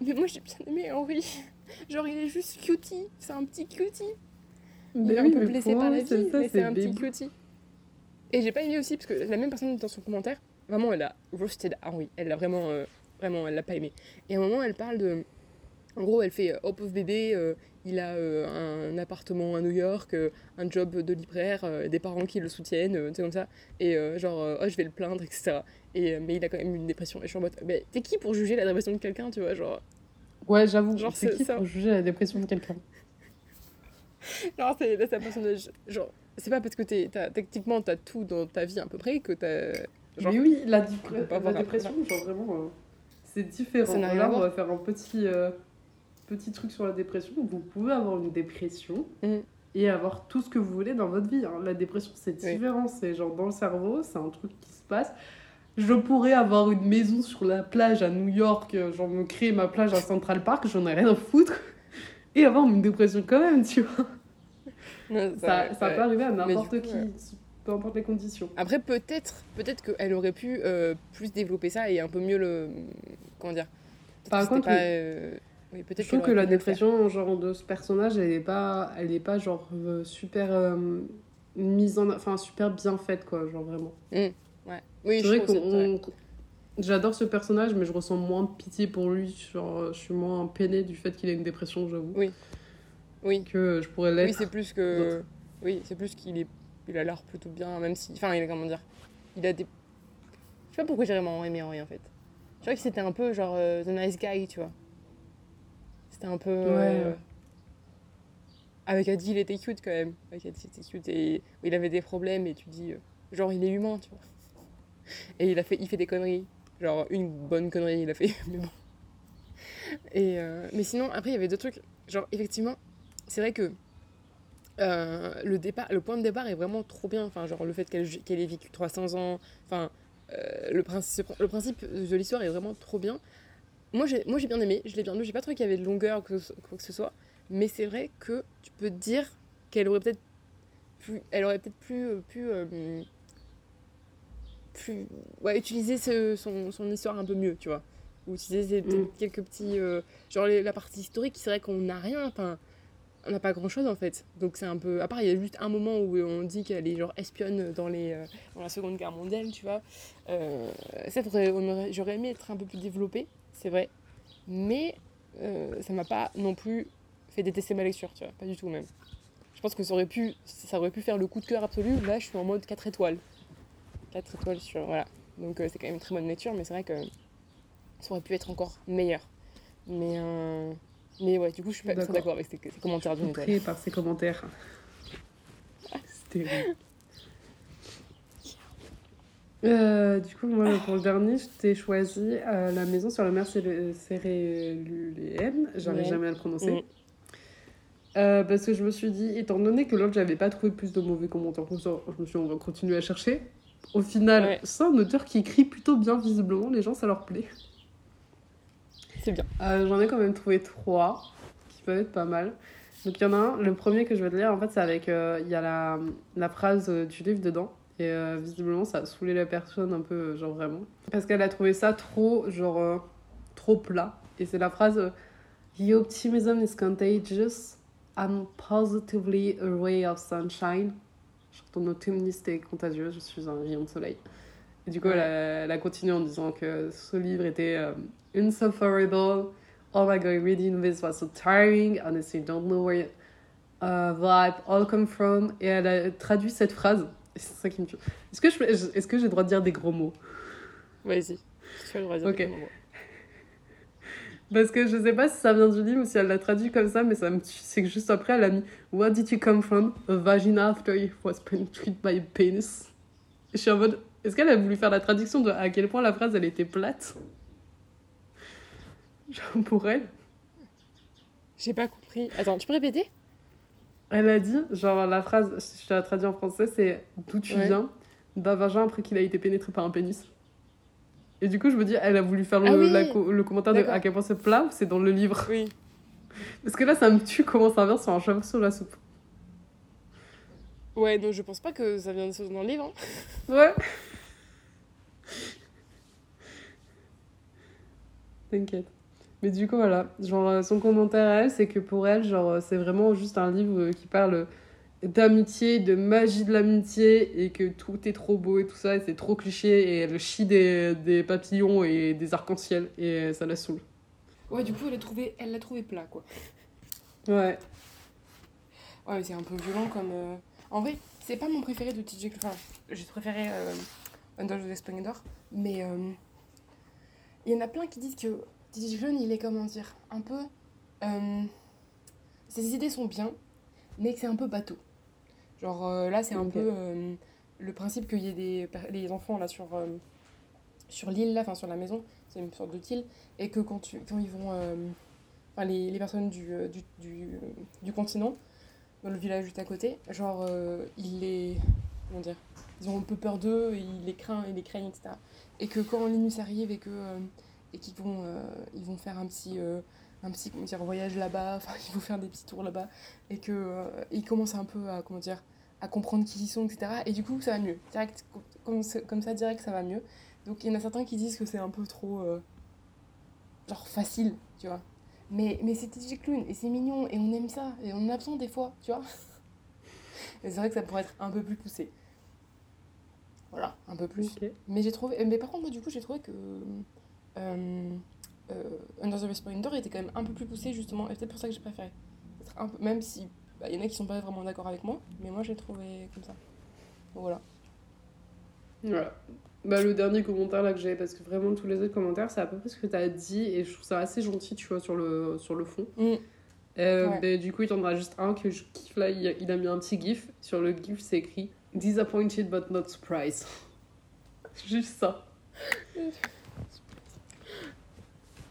mais moi j'ai bien aimé Henri. Genre il est juste cutie, c'est un petit cutie. Il Mais est oui, un peu mais blessé par moi, la vie, mais c'est un petit cutie. Et j'ai pas aimé aussi parce que la même personne dans son commentaire, vraiment elle a roasted Henri. Elle l'a vraiment, euh, vraiment, elle l'a pas aimé. Et à un moment elle parle de, en gros elle fait euh, oh pauvre bébé, euh, il a euh, un appartement à New York, euh, un job de libraire, euh, des parents qui le soutiennent, euh, tu sais comme ça, et euh, genre euh, oh je vais le plaindre, etc. Et, euh, mais il a quand même une dépression. Et je suis en mode mais t'es qui pour juger la dépression de quelqu'un, tu vois, genre? Ouais, j'avoue. Genre, C'est qui ça. pour juger la dépression de quelqu'un? Là, c'est un personnage. Genre, c'est pas parce que t'es, t'as, techniquement t'as tout dans ta vie à peu près que t'as. Genre, Mais oui, la, la dépression, genre vraiment, euh, c'est différent. Là, on va faire un petit, euh, petit truc sur la dépression. Vous pouvez avoir une dépression Mhm. et avoir tout ce que vous voulez dans votre vie. hein. La dépression, c'est Oui. différent. C'est genre dans le cerveau, c'est un truc qui se passe. Je pourrais avoir une maison sur la plage à New York, euh, genre me créer ma plage à Central Park, j'en ai rien à foutre. Et avoir une dépression quand même, tu vois. non, Ça, ça peut arriver à n'importe coup, qui, ouais. Peu importe les conditions. Après, peut-être, peut-être qu'elle aurait pu euh, plus développer ça et un peu mieux le. comment dire. Par contre, pas, oui, peut-être je trouve que la dépression genre de ce personnage, elle est pas, elle est pas genre super mise en, enfin super bien faite quoi, genre vraiment. Mmh, ouais. Oui, c'est vrai qu'on J'adore ce personnage, mais je ressens moins de pitié pour lui. Genre, je suis moins peinée du fait qu'il ait une dépression, j'avoue. Oui. Oui. Que je pourrais l'être. Oui, c'est plus que. Oui, c'est plus qu'il est... il a l'air plutôt bien, même si. Enfin, il a comment dire. Il a des. Je sais pas pourquoi j'ai vraiment aimé Henri en fait. Je crois que c'était un peu genre euh, The Nice Guy, tu vois. C'était un peu. Ouais. Euh, avec Adi, il était cute quand même. Avec Adi, c'était cute. Et il avait des problèmes, et tu dis. Euh, genre, il est humain, tu vois. Et il, a fait... il fait des conneries. Genre, une bonne connerie, il a fait. mais bon. Et, euh, mais sinon, après, il y avait deux trucs. Genre, effectivement, c'est vrai que euh, le, départ, le point de départ est vraiment trop bien. Enfin, genre, le fait qu'elle qu'elle ait vécu 300 ans. Enfin, euh, le, principe, le principe de l'histoire est vraiment trop bien. Moi, j'ai, j'ai bien aimé. Je l'ai bien lu. J'ai pas trouvé qu'il y avait de longueur ou quoi que ce soit. Mais c'est vrai que tu peux te dire qu'elle aurait peut-être pu, elle aurait peut-être plus, pu plus ouais, utiliser ce, son, son, histoire un peu mieux, tu vois. Ou utiliser mm. quelques petits. Euh, genre la partie historique, c'est vrai qu'on n'a rien, enfin, on n'a pas grand chose en fait. Donc c'est un peu. À part, il y a juste un moment où on dit qu'elle est genre espionne dans, les, euh, dans la Seconde Guerre mondiale, tu vois. Euh, j'aurais aimé être un peu plus développé, c'est vrai. Mais euh, ça m'a pas non plus fait détester ma lecture, tu vois. Pas du tout même. Je pense que ça aurait pu, ça aurait pu faire le coup de cœur absolu. Là, je suis en mode 4 étoiles. 4 étoiles sur. Voilà. Donc euh, c'est quand même une très bonne lecture, mais c'est vrai que ça aurait pu être encore meilleur. Mais, mais ouais, du coup, je suis pas d'accord avec ces, commentaires d'une étoile. par ces commentaires. C'était. Euh, du coup, moi, pour le dernier, je t'ai choisi La maison sur la mer céréluléenne. J'arrive jamais à le prononcer. Mm. parce que je me suis dit, étant donné que l'autre, j'avais pas trouvé plus de mauvais commentaires ça, je me suis dit, on va continuer à chercher. Au final, c'est un auteur qui écrit plutôt bien, visiblement. Les gens, ça leur plaît. C'est bien. Euh, j'en ai quand même trouvé trois qui peuvent être pas mal. Donc, il y en a un, le premier que je vais te lire, en fait, c'est avec. Euh, il y a la, la phrase du livre dedans. Et euh, visiblement, ça a saoulé la personne un peu, genre vraiment. Parce qu'elle a trouvé ça trop, genre, trop plat. Et c'est la phrase Your optimism is contagious and positively a ray of sunshine ton optimiste est contagieux, je suis un rayon de soleil. Et du coup, elle, a, continué en disant que ce livre était insufferable. Oh my god, reading this was so tiring. Honestly, don't know where uh, vibe all come from. Et elle a traduit cette phrase. C'est ça qui me tue. Est-ce que, je, est-ce que j'ai le droit de dire des gros mots? Vas-y. Tu as le droit de dire des gros mots. Parce que je sais pas si ça vient du livre ou si elle l'a traduit comme ça, mais ça me c'est que juste après, elle a mis Where did you come from? A vagina after it was penetrated by a penis. Et je suis en mode, est-ce qu'elle a voulu faire la traduction de à quel point la phrase elle était plate? Genre pour elle. J'ai pas compris. Attends, tu peux répéter? Elle a dit, genre la phrase, je te la traduis en français, c'est D'où tu viens? D'un vagin après qu'il a été pénétré par un pénis. Et du coup, je me dis, elle a voulu faire le, ah le commentaire de à quel point c'est plat c'est dans le livre Oui. Parce que là, ça me tue comment ça vient sur un cheveu sur la soupe. Ouais, donc je pense pas que ça vient de dans le livre. Hein. Ouais. T'inquiète. Mais du coup, voilà. Genre, son commentaire à elle, c'est que pour elle, genre, c'est vraiment juste un livre qui parle d'amitié, de magie de l'amitié et que tout est trop beau et tout ça et c'est trop cliché et elle chie des, des papillons et des arcs-en-ciel et ça la saoule. Ouais, du coup, elle l'a trouvé, elle l'a trouvé plat quoi. Ouais. Ouais, c'est un peu violent comme. Euh, en vrai, c'est pas mon préféré de TJ Enfin, j'ai préféré euh, Under the Splendor, mais euh, il y en a plein qui disent que TJ Klune, il est comment dire, un peu. Euh, ses idées sont bien, mais que c'est un peu bateau. Genre euh, là, c'est un peu euh, le principe qu'il y ait des les enfants là sur, euh, sur l'île, là, enfin sur la maison, c'est une sorte de île, et que quand, tu, quand ils vont. Enfin, les, les, personnes du, du, du, du, continent, dans le village juste à côté, genre, ils les. Comment dire Ils ont un peu peur d'eux, ils les craignent, ils les craignent, etc. Et que quand Linus arrive et que et qu'ils vont, ils vont faire un petit un petit comment dire, voyage là-bas, enfin, ils vont faire des petits tours là-bas, et qu'ils euh, commencent un peu à, comment dire, à comprendre qui ils sont, etc. Et du coup, ça va mieux. Direct, comme, comme ça, direct, ça va mieux. Donc, il y en a certains qui disent que c'est un peu trop. Euh, genre facile, tu vois. Mais, mais c'est TJ Clown et c'est mignon et on aime ça et on en a besoin des fois, tu vois. Et c'est vrai que ça pourrait être un peu plus poussé. Voilà, un peu plus. Mais j'ai trouvé. Mais par contre, moi, du coup, j'ai trouvé que. Euh, euh, Under the Splendor était quand même un peu plus poussé, justement. Et peut-être pour ça que j'ai préféré. Un peu- même si. bah, Il y en a qui sont pas vraiment d'accord avec moi, mais moi, j'ai trouvé comme ça. Voilà. Voilà. Bah, le dernier commentaire là que j'avais, parce que vraiment tous les autres commentaires, c'est à peu près ce que tu as dit, et je trouve ça assez gentil, tu vois, sur le, sur le fond. Mm. Euh, Ouais. bah, du coup, il y en aura juste un que je kiffe là, il a, il a mis un petit gif. Sur le gif, c'est écrit Disappointed but not surprised. juste ça.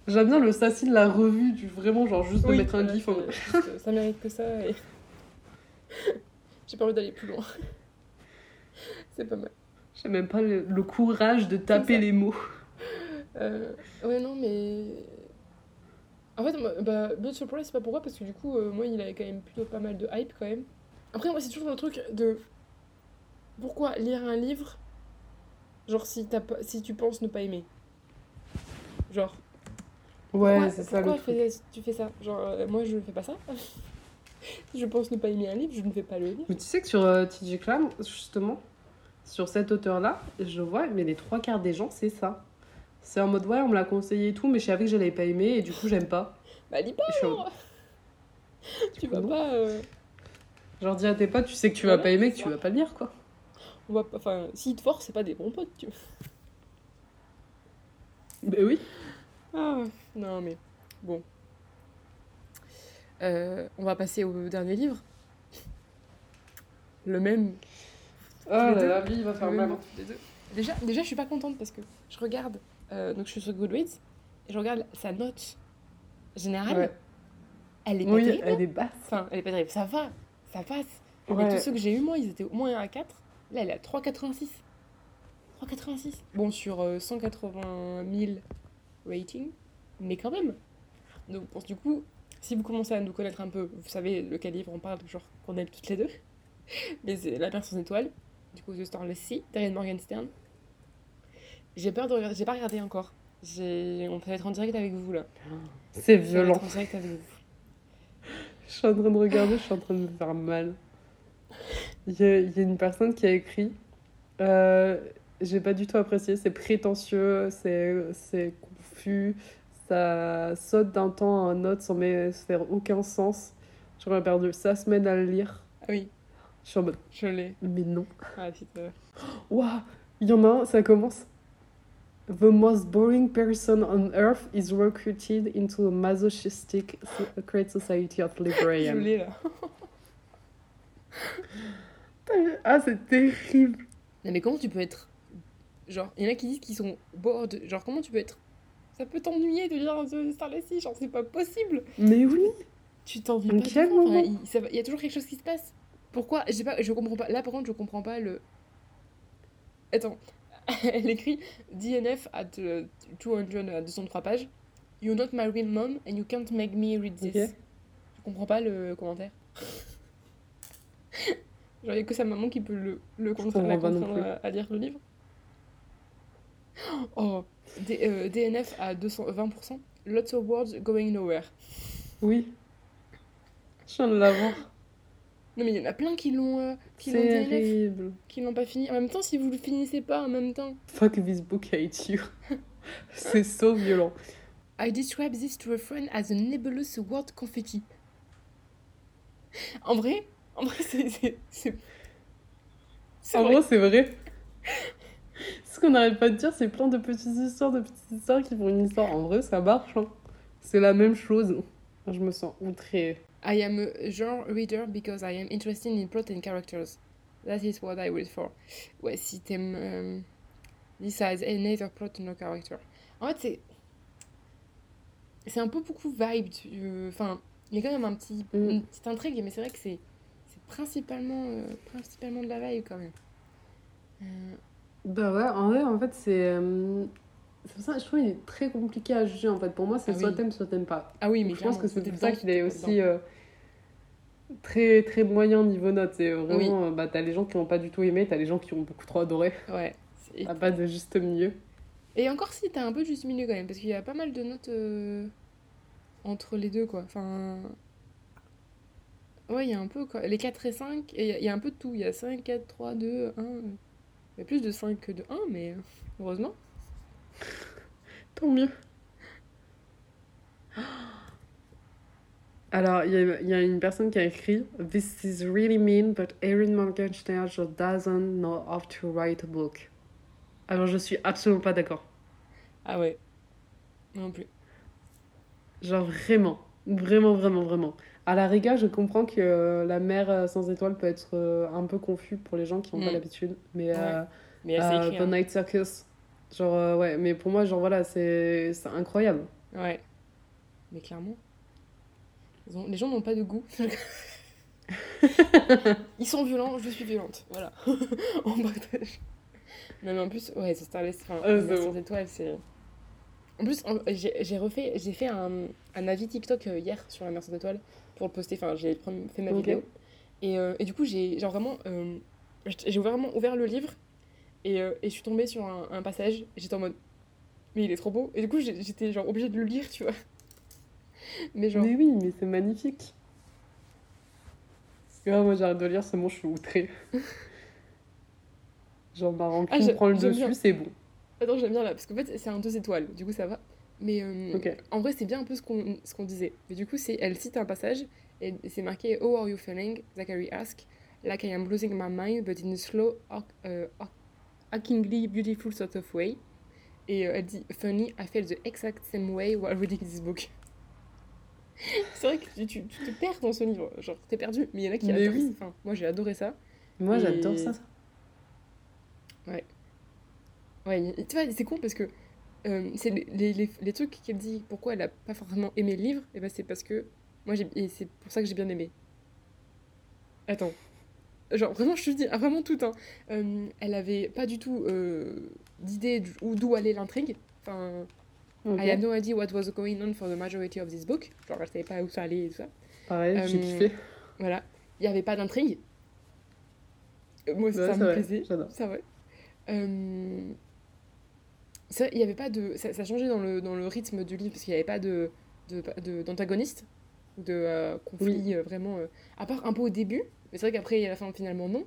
J'aime bien le sassy de la revue, du vraiment, genre juste de mettre un gif en ça mérite que ça. Et... j'ai pas envie d'aller plus loin. c'est pas mal. J'ai même pas le, le courage de taper les mots. Euh, ouais, non, mais. En fait, bah, Blood Surprise, c'est pas pourquoi, parce que du coup, euh, moi, il avait quand même plutôt pas mal de hype quand même. Après, moi, c'est toujours le truc de. Pourquoi lire un livre Genre, si, pas... si tu penses ne pas aimer. Genre. Ouais, pourquoi- c'est ça le pourquoi truc. fais- tu fais ça? Genre, euh, moi, je ne fais pas ça. je pense ne pas aimer un livre, je ne vais pas le lire. Mais tu sais que sur euh, TJ Clan, justement, sur cet auteur-là, je vois, mais les trois quarts des gens, c'est ça. C'est en mode, ouais, on me l'a conseillé et tout, mais je savais que je l'avais pas aimé et du coup, j'aime pas. Bah, lis pas je alors Tu vas pas. euh, Genre, dis à tes potes, tu sais que tu Voilà, vas pas aimer, que tu vas pas le lire, quoi. On va pas... Enfin, s'ils te forcent, c'est pas des bons potes, tu vois. Ben oui. Ah, non, mais bon. Euh, on va passer au dernier livre. Le même. Les là là, lui, il va faire le mal. Déjà, déjà, je suis pas contente parce que je regarde. euh, donc, je suis sur Goodreads et je regarde sa note générale. Ouais. Elle est pas Oui, terrible. elle est basse. Enfin, elle est pas terrible. Ça va, ça passe. Et Ouais. tous ceux que j'ai eu, moi, ils étaient au moins à 4. Là, elle est à 3,86. 3,86. Bon, sur euh, 180 000 ratings, mais quand même. Donc, du coup, si vous commencez à nous connaître un peu, vous savez lequel livre on parle, genre qu'on aime toutes les deux. Mais c'est La mer sans étoile, du coup, The Starless Sea, d'Ariane Morgenstern. J'ai peur de regarder, j'ai pas regardé encore. J'ai... On va être en direct avec vous là. C'est violent. en direct avec vous. Je suis en train de regarder, je suis en train de me faire mal. Il y a, il y a une personne qui a écrit euh, J'ai pas du tout apprécié, c'est prétentieux, c'est c'est confus, ça saute d'un temps à un autre sans faire aucun sens. J'aurais perdu sa semaine à le lire. Ah oui, Je suis en mode je l'ai. Mais non. Ah, putain. Waouh Il y en a un, ça commence. The most boring person on earth is recruited into a masochistic secret society of Je librarians. l'ai là. Ah, c'est terrible. Non mais comment tu peux être... Genre, il y en a qui disent qu'ils sont bored. Genre, comment tu peux être... Ça peut t'ennuyer de lire The Starless Sea, genre c'est pas possible. Mais oui. Tu t'ennuies pas. quel moment il, ça va- il y a toujours quelque chose qui se passe. Pourquoi Je sais pas, je comprends pas. Là par contre, je comprends pas le... Attends. Elle écrit DNF at euh, 200 à 203 pages. You're not my real mom and you can't make me read this. Ok. Je comprends pas le commentaire. Genre, il y a que sa maman qui peut le, le contraindre, à lire le livre. Oh, D- euh, DNF à 220%. Lots of words going nowhere. Oui. Je viens de l'avoir. Non, mais il y en a plein qui l'ont euh, qui l'ont DNF, qui l'ont pas fini. En même temps, si vous le finissez pas en même temps. Fuck this book, I hate you. c'est so violent. I describe this to a friend as a nebulous word confetti. En vrai, en vrai, c'est. En vrai, c'est vrai. Qu'on n'arrête pas de dire, c'est plein de petites histoires, de petites histoires qui font une histoire. En vrai, ça marche. hein. C'est la même chose. Je me sens outrée. I am a genre reader because I am interested in plot and characters. That is what I read for. Ouais, si t'aimes. Euh, besides neither plot nor character. En fait, c'est. C'est un peu beaucoup vibe. euh, Enfin, il y a quand même un petit, Mm. une petite intrigue, mais c'est vrai que c'est c'est principalement, euh, principalement de la vibe quand même. Bah ouais, en vrai, en fait, c'est. euh, C'est pour ça que je trouve qu'il est très compliqué à juger. En fait, pour moi, c'est Ah soit oui. t'aimes, soit t'aimes pas. Ah oui, mais je pense que c'est pour ça qu'il est aussi euh, très très moyen niveau note. C'est vraiment, euh, bah, t'as les gens qui n'ont pas du tout aimé, t'as les gens qui ont beaucoup trop adoré. Ouais. T'as pas de juste milieu. Et encore si t'as un peu de juste milieu quand même, parce qu'il y a pas mal de notes euh, entre les deux, quoi. Enfin. Ouais, il y a un peu, quoi. Les 4 et 5, et il y a- il y, a un peu de tout. Il y a 5, 4, 3, 2, 1. Il y a plus de 5 que de 1, mais heureusement. Tant mieux. Alors, il y, a- il y a une personne qui a écrit This is really mean, but Erin Morgenstern just doesn't know how to write a book. Alors, je suis absolument pas d'accord. Ah ouais. Non plus. Genre, vraiment. Vraiment, vraiment, vraiment. À la rigueur, je comprends que euh, la mer euh, sans étoiles peut être euh, un peu confus pour les gens qui n'ont pas Mm. l'habitude. Mais euh, Mais écrit. The Night Circus, genre, ouais. Mais pour moi, genre, voilà, c'est incroyable. hein. Ouais. Mais clairement. ont- Les gens n'ont pas de goût. Ils sont violents, je suis violente. Voilà. On partage. Non, mais en plus, ouais, c'est Starless. Enfin, Sans bon. étoiles, c'est. En plus, j'ai refait, j'ai fait un, un avis TikTok hier sur la mer sans étoiles pour le poster. Enfin, j'ai fait ma vidéo. Et, euh, et du coup, j'ai genre vraiment. euh, j'ai vraiment ouvert le livre et, euh, et je suis tombée sur un, un passage. et J'étais en mode. Mais il est trop beau. Et du coup, j'étais genre obligée de le lire, tu vois. Mais genre. Mais oui, mais c'est magnifique. Moi, j'arrête de lire, c'est bon, je suis outrée. Genre, ma rancune Ah, prend le dessus, c'est bon. Attends, j'aime bien là, parce qu'en fait, c'est un deux étoiles, du coup, ça va. Mais euh, en vrai, c'est bien un peu ce qu'on ce qu'on disait. Mais du coup, c'est elle cite un passage, et c'est marqué How are you feeling Zachary asked. Like I am losing my mind, but in a slow, arc- euh, hackingly beautiful sort of way. Et euh, elle dit Funny, I felt the exact same way while reading this book. c'est vrai que tu, tu, tu te perds dans ce livre, genre t'es perdu, mais il y en a qui Mais adorent oui. Enfin, moi j'ai adoré ça. Moi, Et- j'adore ça. Ouais, y- tu vois, c'est con parce que euh, c'est les, les, les, trucs qu'elle dit, pourquoi elle a pas forcément aimé le livre, et ben c'est parce que moi j'ai et c'est pour ça que j'ai bien aimé. Attends. Genre vraiment, je te dis, ah, vraiment tout, hein. Euh, elle avait pas du tout euh, d'idée d'où allait l'intrigue. Enfin, Ok. I had no idea what was going on for the majority of this book. Genre, elle savait pas où ça allait et tout ça. Pareil, j'ai Euh, kiffé. Voilà. Il y avait pas d'intrigue. Moi, Ouais, ça c'est me vrai, plaisait. Ça, ouais. Ça, il y avait pas de... Ça, ça changeait dans le, dans le rythme du livre, parce qu'il n'y avait pas de, de, de- d'antagoniste, de, euh, conflit euh, vraiment... euh, à part un peu au début, mais c'est vrai qu'après, à la fin, finalement, non.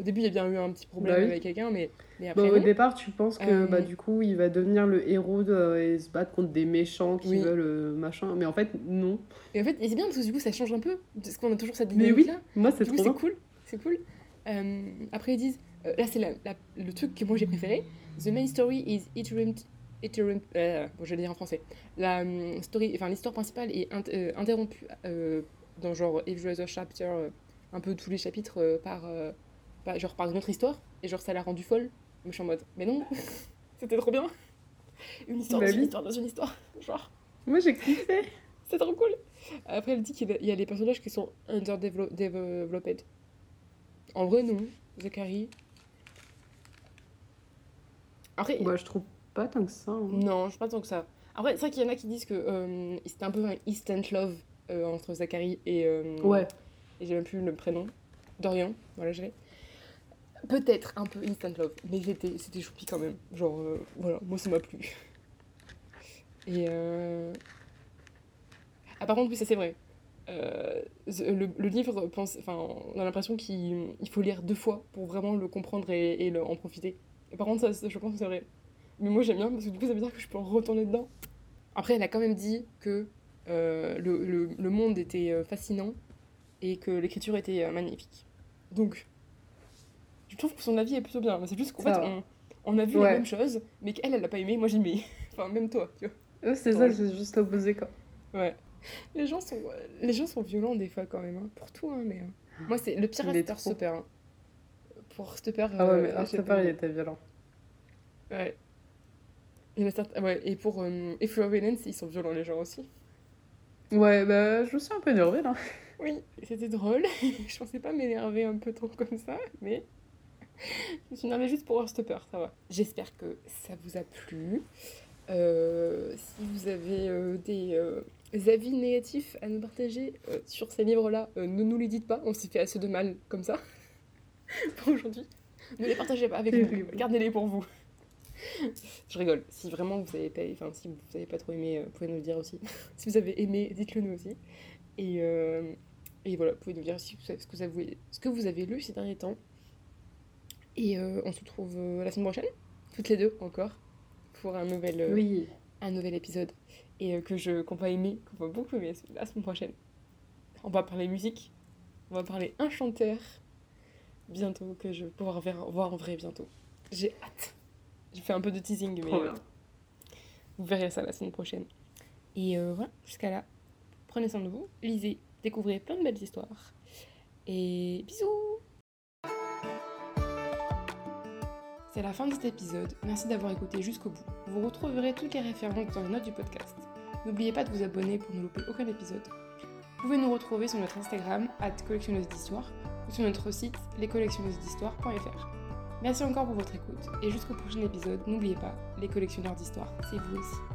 Au début, il y a bien eu un petit problème Bah oui. avec quelqu'un, mais, mais Bah, après, au non. départ, tu penses que Euh, bah, du coup, il va devenir le héros de, et se battre contre des méchants qui Oui. veulent euh, machin. Mais en fait, non. Et en fait, c'est bien, parce que du coup, ça change un peu, parce qu'on a toujours cette Mais oui, dynamique-là. moi, c'est trop c'est cool. C'est cool. Euh, après, ils disent. Euh, là, c'est la- la- le truc que moi j'ai préféré. The main story is interrupt euh, bon, je vais le dire en français. La hum, story, enfin, l'histoire principale est int- euh, interrompue euh, dans genre every other chapter, un peu tous les chapitres par, par- genre par une autre histoire. Et genre, ça l'a rendu folle. Mais je suis en mode, mais non, c'était trop bien. Une histoire Bah dans une histoire dans une histoire. Genre. Moi, j'ai kiffé. C'est trop cool. Après, elle dit qu'il y a- il y a des personnages qui sont underdeveloped. En vrai, non. Zachary. Après, Bah, je trouve pas tant que ça. hein. non, je pas tant que ça. Après, c'est vrai qu'il y en a qui disent que euh, c'était un peu un instant love euh, entre Zachary et. euh, Ouais. Et j'ai même plus le prénom. Dorian. Voilà, je l'ai. Peut-être un peu instant love, mais c'était c'était choupi quand même. Genre, voilà, moi ça m'a plu. Et. Ah, par contre, oui, ça c'est vrai. Euh, le, le livre, pense, enfin, on a l'impression qu'il il faut lire deux fois pour vraiment le comprendre et, et le- en profiter. Et par contre, ça, ça, je pense que c'est vrai. Mais moi j'aime bien parce que du coup ça veut dire que je peux retourner dedans. Après, elle a quand même dit que euh, le, le, le monde était euh, fascinant et que l'écriture était euh, magnifique. Donc, je trouve que son avis est plutôt bien. Mais c'est juste qu'en fait, on, on a vu Ouais. la même chose, mais qu'elle, elle l'a pas aimé, moi j'ai aimé. enfin, même toi, tu vois. C'est ça, c'est juste l'opposé, quoi. Ouais. Les gens sont, les gens sont violents des fois quand même, hein. pour tout, hein, mais... euh, Moi, c'est le pire. Heartstopper. Hein. Pour Heartstopper... Ah ouais, euh, mais j'ai Heartstopper, pas il était violent. Ouais. Il y en a certains- ouais, et pour euh, et Florence, ils sont violents les gens aussi. Ouais, bah, je me suis un peu énervée, là. Oui, c'était drôle. je pensais pas m'énerver un peu trop comme ça, mais je me suis énervée juste pour Heartstopper, ça va. J'espère que ça vous a plu. Euh, si vous avez euh, des euh, avis négatifs à nous partager sur ces livres-là, ne nous les dites pas, on s'y fait assez de mal comme ça pour aujourd'hui. Ne les partagez pas avec nous, gardez-les pour vous. je rigole. Si vraiment vous avez pas, enfin, si vous avez pas trop aimé, vous pouvez nous le dire aussi. si vous avez aimé, dites-le nous aussi. Et, et voilà, vous pouvez nous dire si, ce, que ça vous, ce que vous avez lu ces derniers temps. Et on se retrouve la semaine prochaine, toutes les deux encore, pour un nouvel, oui. un nouvel épisode. Et que je qu'on va aimer, qu'on va beaucoup aimer la semaine prochaine. On va parler musique, on va parler un chanteur bientôt que je vais pouvoir voir en vrai bientôt. J'ai hâte. J'ai fait un peu de teasing, mais euh, vous verrez ça la semaine prochaine. Et euh, voilà, jusqu'à là, prenez soin de vous, lisez, découvrez plein de belles histoires. Et bisous C'est la fin de cet épisode, merci d'avoir écouté jusqu'au bout. Vous retrouverez toutes les références dans les notes du podcast. N'oubliez pas de vous abonner pour ne louper aucun épisode. Vous pouvez nous retrouver sur notre Instagram, at collectionneuse d'histoire, ou sur notre site lescollectionneused'histoire.fr. Merci encore pour votre écoute, et jusqu'au prochain épisode, n'oubliez pas, les collectionneurs d'histoire, c'est vous aussi.